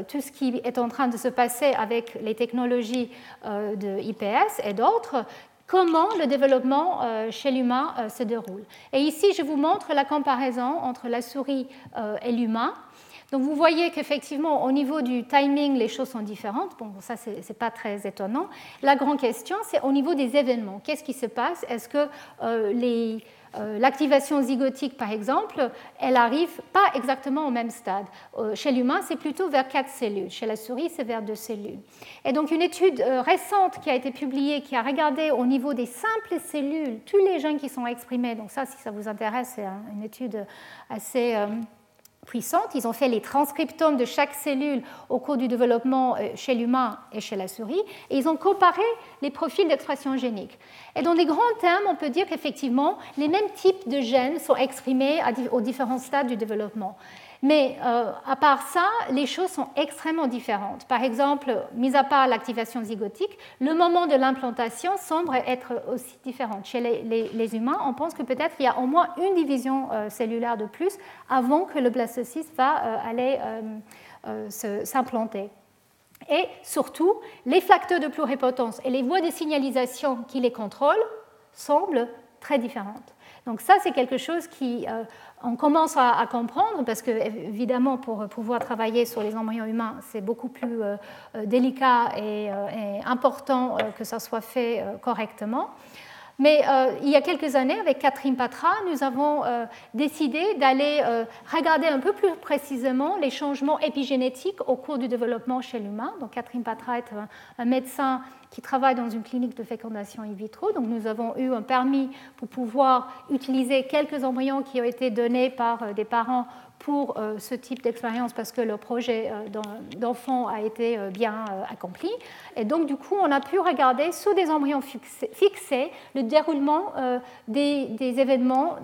tout ce qui est en train de se passer avec les technologies de IPS et d'autres, comment le développement euh, chez l'humain euh, se déroule. Et ici, je vous montre la comparaison entre la souris euh, et l'humain. Donc vous voyez qu'effectivement, au niveau du timing, les choses sont différentes. Bon, ça, ce n'est pas très étonnant. La grande question, c'est au niveau des événements. Qu'est-ce qui se passe? Est-ce que les l'activation zygotique, par exemple, elle arrive pas exactement au même stade. Euh, chez l'humain, c'est plutôt vers quatre cellules. Chez la souris, c'est vers deux cellules. Et donc, une étude euh, récente qui a été publiée, qui a regardé au niveau des simples cellules tous les gènes qui sont exprimés. Donc, ça, si ça vous intéresse, c'est une étude assez Ils ont fait les transcriptomes de chaque cellule au cours du développement euh, chez l'humain et chez la souris, et ils ont comparé les profils d'expression génique. Et dans les grands termes, on peut dire qu'effectivement, les mêmes types de gènes sont exprimés aux différents stades du développement. Mais euh, à part ça, les choses sont extrêmement différentes. Par exemple, mis à part l'activation zygotique, le moment de l'implantation semble être aussi différent. Chez les, humains, on pense que peut-être il y a au moins une division euh, cellulaire de plus avant que le blastocyste va euh, aller s'implanter. Et surtout, les facteurs de pluripotence et les voies de signalisation qui les contrôlent semblent très différentes. Donc ça, c'est quelque chose qui, on commence à, comprendre, parce que évidemment, pour pouvoir travailler sur les embryons humains, c'est beaucoup plus euh, euh, délicat et, euh, important que ça soit fait correctement. Mais il y a quelques années, avec Catherine Patra, nous avons décidé d'aller regarder un peu plus précisément les changements épigénétiques au cours du développement chez l'humain. Donc Catherine Patra est un médecin qui travaille dans une clinique de fécondation in vitro. Donc nous avons eu un permis pour pouvoir utiliser quelques embryons qui ont été donnés par euh, des parents pour euh, ce type d'expérience parce que le projet euh, d'enfant a été bien accompli. Et donc du coup, on a pu regarder sous des embryons fixés le déroulement des, événements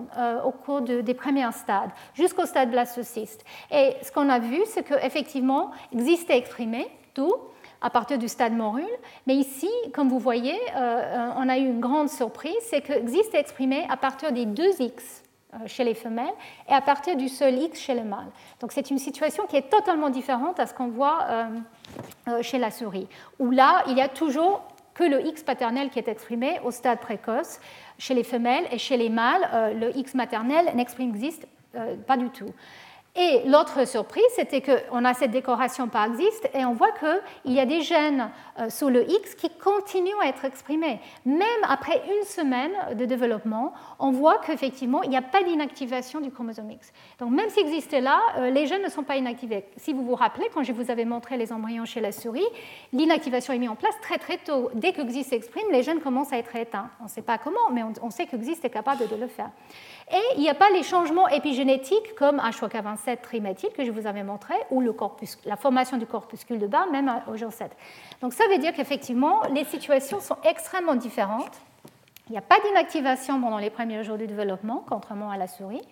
au cours des premiers stades, jusqu'au stade blastocyste. Et ce qu'on a vu, c'est qu'effectivement, existait exprimé tout, à partir du stade morule. Mais ici, comme vous voyez, euh, on a eu une grande surprise, c'est que existe exprimé à partir des deux X euh, chez les femelles et à partir du seul X chez le mâle. Donc c'est une situation qui est totalement différente à ce qu'on voit euh, chez la souris, où là, il y a toujours que le X paternel qui est exprimé au stade précoce chez les femelles et chez les mâles, le X maternel n'existe pas du tout. Et l'autre surprise, c'était qu'on a cette décoration par existe et on voit qu'il y a des gènes euh, sous le X qui continuent à être exprimés. Même après une semaine de développement, on voit qu'effectivement, il n'y a pas d'inactivation du chromosome X. Donc même s'il existait là, euh, les gènes ne sont pas inactivés. Si vous vous rappelez, quand je vous avais montré les embryons chez la souris, l'inactivation est mise en place très très tôt. Dès que XIS s'exprime, les gènes commencent à être éteints. On ne sait pas comment, mais on sait que est capable de le faire. Et il n'y a pas les changements épigénétiques comme H27 triméthyle que je vous avais montré, ou la formation du corpuscule de bas, même au jour 7. Donc ça veut dire qu'effectivement, les situations sont extrêmement différentes. Il n'y a pas d'inactivation pendant les premiers jours du développement, contrairement à la souris.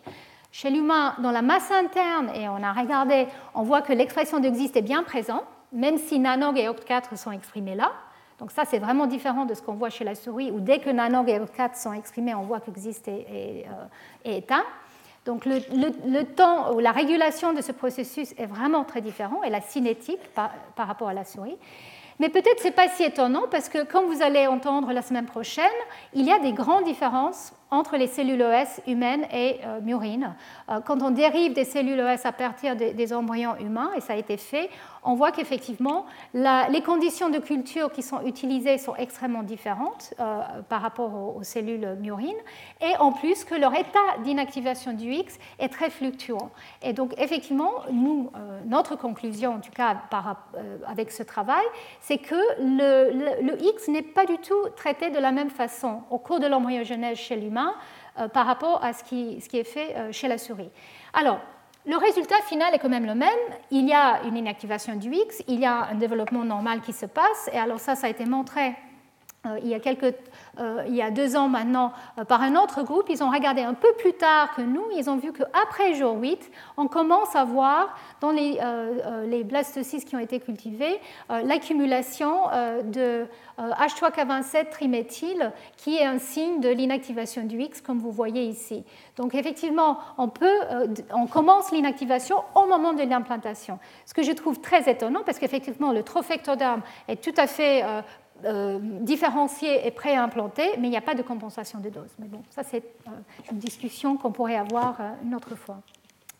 Chez l'humain, dans la masse interne, et on a regardé, on voit que l'expression d'existe est bien présente, même si nanog et OCT4 sont exprimés là. Donc ça, c'est vraiment différent de ce qu'on voit chez la souris, où dès que nanog et OCT4 sont exprimés, on voit qu'existe est, est, éteint. Donc le, temps ou la régulation de ce processus est vraiment très différent, et la cinétique par, par rapport à la souris. Mais peut-être ce n'est pas si étonnant parce que, comme vous allez entendre la semaine prochaine, il y a des grandes différences entre les cellules OS humaines et euh, murines. Euh, quand on dérive des cellules OS à partir des, embryons humains, et ça a été fait, on voit qu'effectivement, les conditions de culture qui sont utilisées sont extrêmement différentes euh, par rapport aux, cellules murines, et en plus que leur état d'inactivation du X est très fluctuant. Et donc, effectivement, nous, notre conclusion, en tout cas avec ce travail, c'est que le X n'est pas du tout traité de la même façon au cours de l'embryogenèse chez l'humain euh, par rapport à ce qui, ce qui est fait euh, chez la souris. Alors, le résultat final est quand même le même. Il y a une inactivation du X, il y a un développement normal qui se passe, et alors ça, ça a été montré il y, a quelques, il y a deux ans maintenant par un autre groupe. Ils ont regardé un peu plus tard que nous. Ils ont vu qu'après jour 8, on commence à voir dans les, les blastocystes qui ont été cultivés l'accumulation de H3K27 euh, triméthyle, qui est un signe de l'inactivation du X, comme vous voyez ici. Donc effectivement, on, peut, euh, on commence l'inactivation au moment de l'implantation. Ce que je trouve très étonnant, parce qu'effectivement, le trophectoderme est tout à fait euh, différencié et pré-implanté, mais il n'y a pas de compensation de dose. Mais bon, ça c'est une discussion qu'on pourrait avoir une autre fois.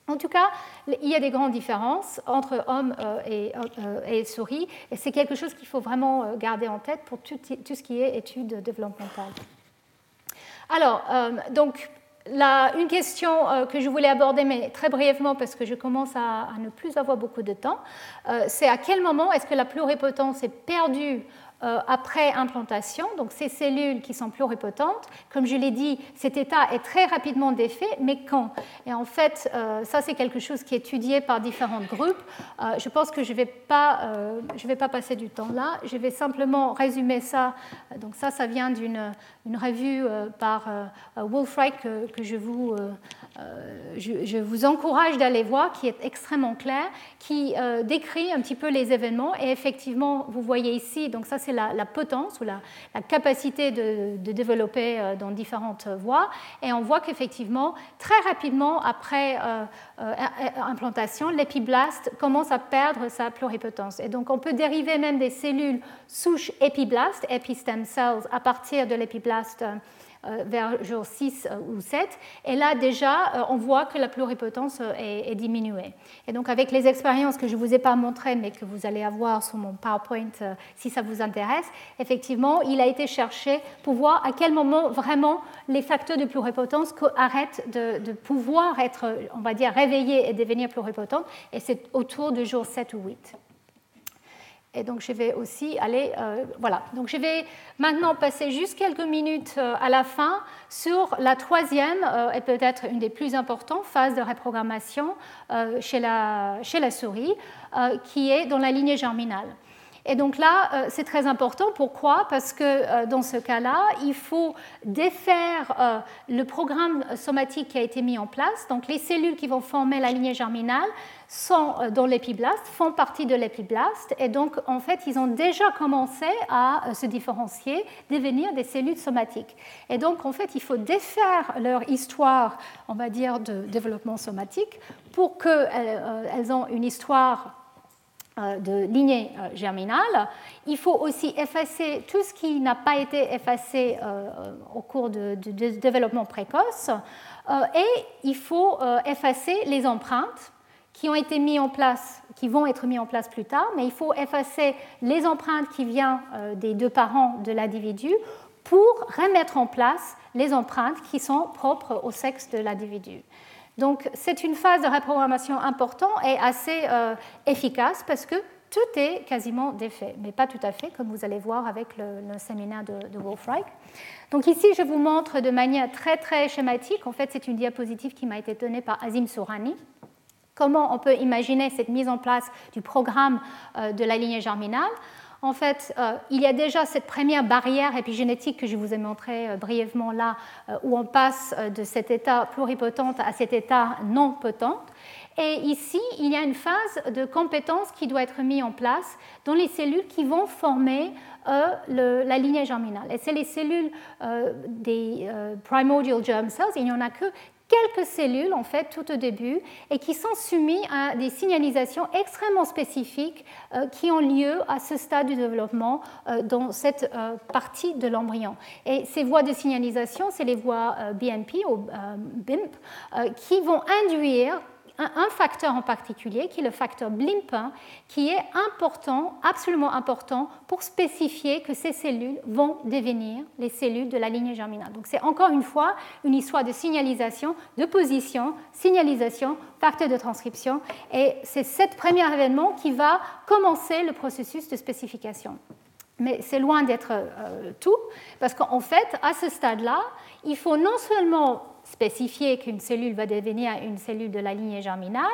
En tout cas, il y a des grandes différences entre hommes et, souris, et c'est quelque chose qu'il faut vraiment garder en tête pour tout, ce qui est études développementales. Alors, donc, une question euh, que je voulais aborder, mais très brièvement parce que je commence à, ne plus avoir beaucoup de temps, euh, c'est à quel moment est-ce que la pluripotence est perdue euh, après implantation, donc ces cellules qui sont pluripotentes, comme je l'ai dit, cet état est très rapidement défait, mais quand? Et en fait, euh, ça c'est quelque chose qui est étudié par différents groupes. Euh, je pense que je ne vais, pas, vais pas passer du temps là, je vais simplement résumer ça. Donc ça, ça vient d'une une revue par Wolfreich que, que je vous euh, je, vous encourage d'aller voir, qui est extrêmement clair, qui euh, décrit un petit peu les événements. Et effectivement, vous voyez ici, donc ça c'est la, potence ou la, capacité de, développer euh, dans différentes voies. Et on voit qu'effectivement, très rapidement après implantation, l'épiblaste commence à perdre sa pluripotence. Et donc on peut dériver même des cellules souches épiblastes, epistem cells, à partir de l'épiblaste vers jour 6 euh, ou 7. Et là, déjà, euh, on voit que la pluripotence est, diminuée. Et donc, avec les expériences que je ne vous ai pas montrées, mais que vous allez avoir sur mon PowerPoint si ça vous intéresse, effectivement, il a été cherché pour voir à quel moment vraiment les facteurs de pluripotence arrêtent de, de pouvoir être, on va dire, réveillés et devenir pluripotents. Et c'est autour du jour 7 ou 8. Et donc je vais aussi aller, euh, voilà. Donc je vais maintenant passer juste quelques minutes euh, à la fin sur la troisième euh, et peut-être une des plus importantes phases de reprogrammation chez la, chez la souris, qui est dans la lignée germinale. Et donc là, euh, c'est très important. Pourquoi? Parce que euh, dans ce cas-là, il faut défaire euh, le programme somatique qui a été mis en place. Donc les cellules qui vont former la lignée germinale sont dans l'épiblaste, font partie de l'épiblaste. Et donc, en fait, ils ont déjà commencé à se différencier, devenir des cellules somatiques. Et donc, en fait, il faut défaire leur histoire, on va dire, de développement somatique pour qu'elles ont une histoire de lignée euh, germinale. Il faut aussi effacer tout ce qui n'a pas été effacé euh, au cours du développement précoce. Et il faut effacer les empreintes qui ont été mises en place, qui vont être mises en place plus tard, mais il faut effacer les empreintes qui viennent des deux parents de l'individu pour remettre en place les empreintes qui sont propres au sexe de l'individu. Donc c'est une phase de reprogrammation importante et assez euh, efficace parce que tout est quasiment défait, mais pas tout à fait, comme vous allez voir avec le, séminaire de, de Wolfreich. Donc ici, je vous montre de manière très très schématique, en fait c'est une diapositive qui m'a été donnée par Azim Sourani, comment on peut imaginer cette mise en place du programme euh, de la lignée germinale? En fait, euh, il y a déjà cette première barrière épigénétique que je vous ai montrée euh, brièvement là, euh, où on passe de cet état pluripotente à cet état non potente. Et ici, il y a une phase de compétence qui doit être mise en place dans les cellules qui vont former la lignée germinale. Et c'est les cellules des primordial germ cells, il n'y en a que quelques cellules, en fait, tout au début, et qui sont soumises à des signalisations extrêmement spécifiques euh, qui ont lieu à ce stade du développement euh, dans cette euh, partie de l'embryon. Et ces voies de signalisation, c'est les voies BNP ou BIMP, qui vont induire un facteur en particulier, qui est le facteur BLIMP1, qui est important, absolument important, pour spécifier que ces cellules vont devenir les cellules de la lignée germinale. Donc c'est encore une fois une histoire de signalisation, de position, signalisation, facteur de transcription, et c'est cet premier événement qui va commencer le processus de spécification. Mais c'est loin d'être euh, tout, parce qu'en fait, à ce stade-là, il faut non seulement spécifier qu'une cellule va devenir une cellule de la lignée germinale,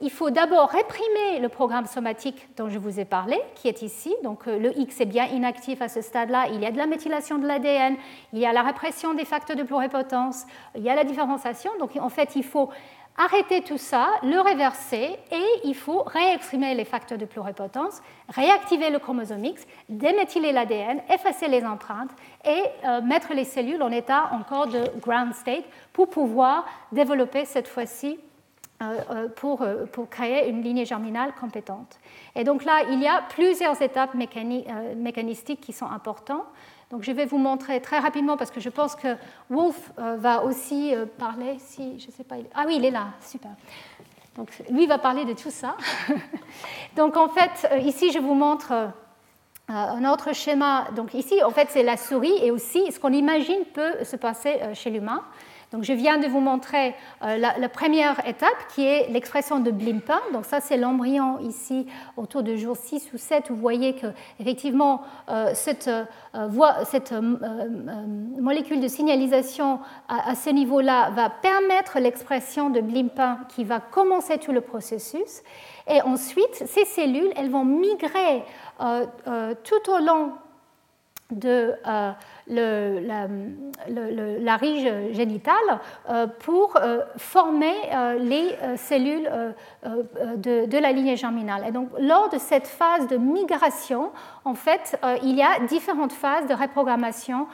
il faut d'abord réprimer le programme somatique dont je vous ai parlé, qui est ici. Donc euh, le X est bien inactif à ce stade-là. Il y a de la méthylation de l'ADN, il y a la répression des facteurs de pluripotence, il y a la différenciation. Donc en fait, il faut arrêter tout ça, le réverser et il faut réexprimer les facteurs de pluripotence, réactiver le chromosome X, déméthyler l'ADN, effacer les empreintes et euh, mettre les cellules en état encore de ground state pour pouvoir développer cette fois-ci euh, euh, pour, pour, créer une lignée germinale compétente. Et donc là, il y a plusieurs étapes mécanistiques qui sont importantes. Donc je vais vous montrer très rapidement parce que je pense que Wolf euh, va aussi euh, parler. Si je sais pas, ah oui, il est là, super. Donc lui va parler de tout ça. [laughs] Donc en fait, ici je vous montre un autre schéma. Donc ici, en fait, c'est la souris et aussi ce qu'on imagine peut se passer chez l'humain. Donc, je viens de vous montrer euh, la, première étape qui est l'expression de Blimpa. Donc, ça, c'est l'embryon ici autour de jour 6 ou 7. Vous voyez que, effectivement, euh, cette, euh, molécule de signalisation à, ce niveau-là va permettre l'expression de Blimpa qui va commencer tout le processus. Et ensuite, ces cellules, elles vont migrer tout au long de le, la, la, rige génitale euh, pour euh, former euh, les cellules de, la lignée germinale. Et donc, lors de cette phase de migration, en fait, il y a différentes phases de reprogrammation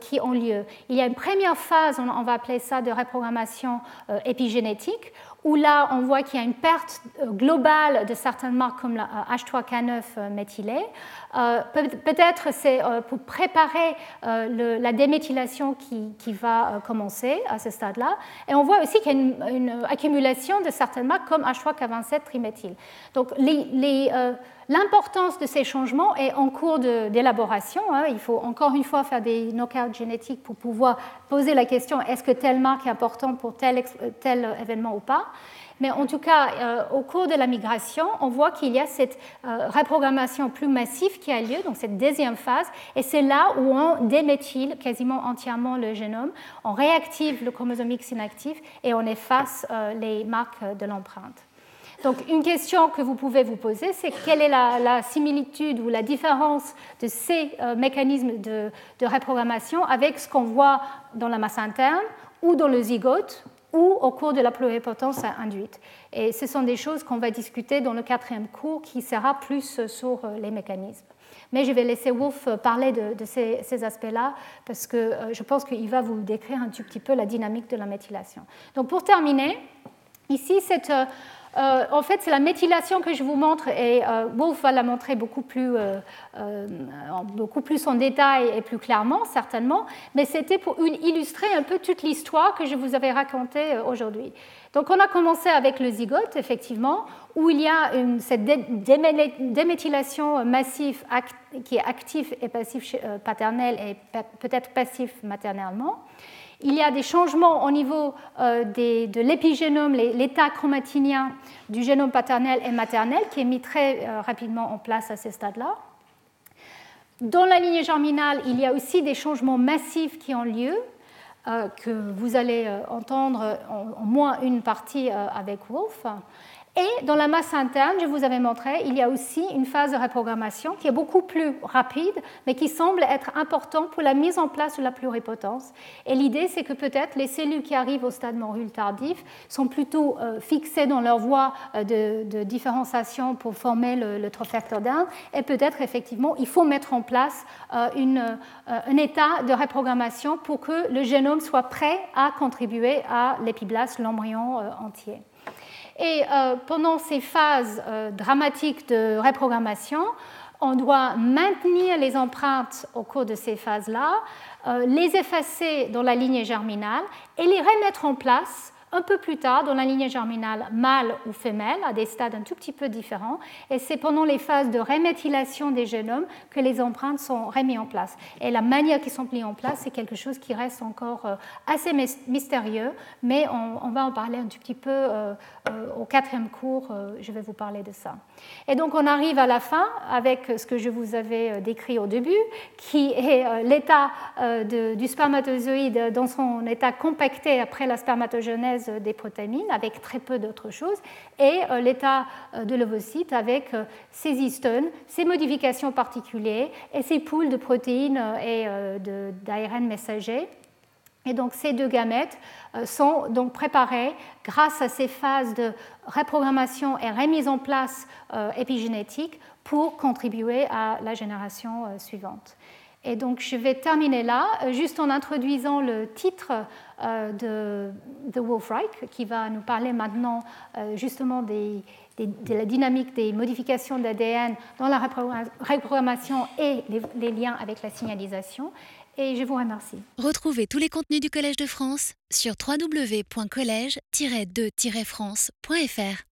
qui ont lieu. Il y a une première phase, on va appeler ça de reprogrammation épigénétique, où là, on voit qu'il y a une perte globale de certaines marques comme la H3K9 euh, méthylé. Euh, peut-être c'est pour préparer la déméthylation qui, va commencer à ce stade-là. Et on voit aussi qu'il y a une, accumulation de certaines marques comme H3K27 triméthyle. Donc L'importance de ces changements est en cours d'élaboration. Hein. Il faut encore une fois faire des knockouts génétiques pour pouvoir poser la question est-ce que telle marque est importante pour tel événement ou pas? Mais en tout cas, euh, au cours de la migration, on voit qu'il y a cette euh, reprogrammation plus massive qui a lieu, donc cette deuxième phase, et c'est là où on déméthyle quasiment entièrement le génome, on réactive le chromosome X inactif et on efface euh, les marques de l'empreinte. Donc une question que vous pouvez vous poser, c'est quelle est la, similitude ou la différence de ces mécanismes de, reprogrammation avec ce qu'on voit dans la masse interne ou dans le zygote ou au cours de la pluripotence induite. Et ce sont des choses qu'on va discuter dans le quatrième cours qui sera plus sur euh, les mécanismes. Mais je vais laisser Wolf parler de, ces, aspects-là parce que euh, je pense qu'il va vous décrire un tout petit peu la dynamique de la méthylation. Donc pour terminer, ici, cette euh, en fait, c'est la méthylation que je vous montre et euh, Wolf va la montrer beaucoup plus, euh, beaucoup plus en détail et plus clairement, certainement, mais c'était pour illustrer un peu toute l'histoire que je vous avais racontée aujourd'hui. Donc, on a commencé avec le zygote, effectivement, où il y a cette déméthylation massive qui est active et passif paternelle et peut-être passif maternellement il y a des changements au niveau euh, de l'épigénome, l'état chromatinien du génome paternel et maternel qui est mis très euh, rapidement en place à ce stade-là. Dans la lignée germinale, il y a aussi des changements massifs qui ont lieu, euh, que vous allez entendre en, moins une partie avec Wolf. Et dans la masse interne, je vous avais montré, il y a aussi une phase de reprogrammation qui est beaucoup plus rapide, mais qui semble être importante pour la mise en place de la pluripotence. Et l'idée, c'est que peut-être les cellules qui arrivent au stade morule tardif sont plutôt euh, fixées dans leur voie euh, de, différenciation pour former le, le trofactor d'un, et peut-être effectivement, il faut mettre en place euh, un état de reprogrammation pour que le génome soit prêt à contribuer à l'épiblast, l'embryon entier. Et euh, pendant ces phases euh, dramatiques de reprogrammation, on doit maintenir les empreintes au cours de ces phases-là, euh, les effacer dans la lignée germinale et les remettre en place un peu plus tard dans la lignée germinale mâle ou femelle, à des stades un tout petit peu différents. Et c'est pendant les phases de reméthylation des génomes que les empreintes sont remises en place. Et la manière qu'ils sont mises en place, c'est quelque chose qui reste encore euh, assez mystérieux, mais on, va en parler un tout petit peu euh, euh, au quatrième cours. je vais vous parler de ça. Et donc on arrive à la fin avec ce que je vous avais décrit au début, qui est l'état du spermatozoïde dans son état compacté après la spermatogenèse des protéines avec très peu d'autres choses, et euh, l'état euh, de l'ovocyte avec euh, ses histones, ses modifications particulières et ses poules de protéines et d'ARN messager. Et donc ces deux gamètes sont donc préparés grâce à ces phases de reprogrammation et remise en place épigénétique pour contribuer à la génération suivante. Et donc je vais terminer là, euh, juste en introduisant le titre euh, de, de Wolf-Reich, qui va nous parler maintenant euh, justement de la dynamique des modifications d'ADN dans la reprogrammation et les, liens avec la signalisation. Et je vous remercie. Retrouvez tous les contenus du Collège de France sur www.colège-2-france.fr.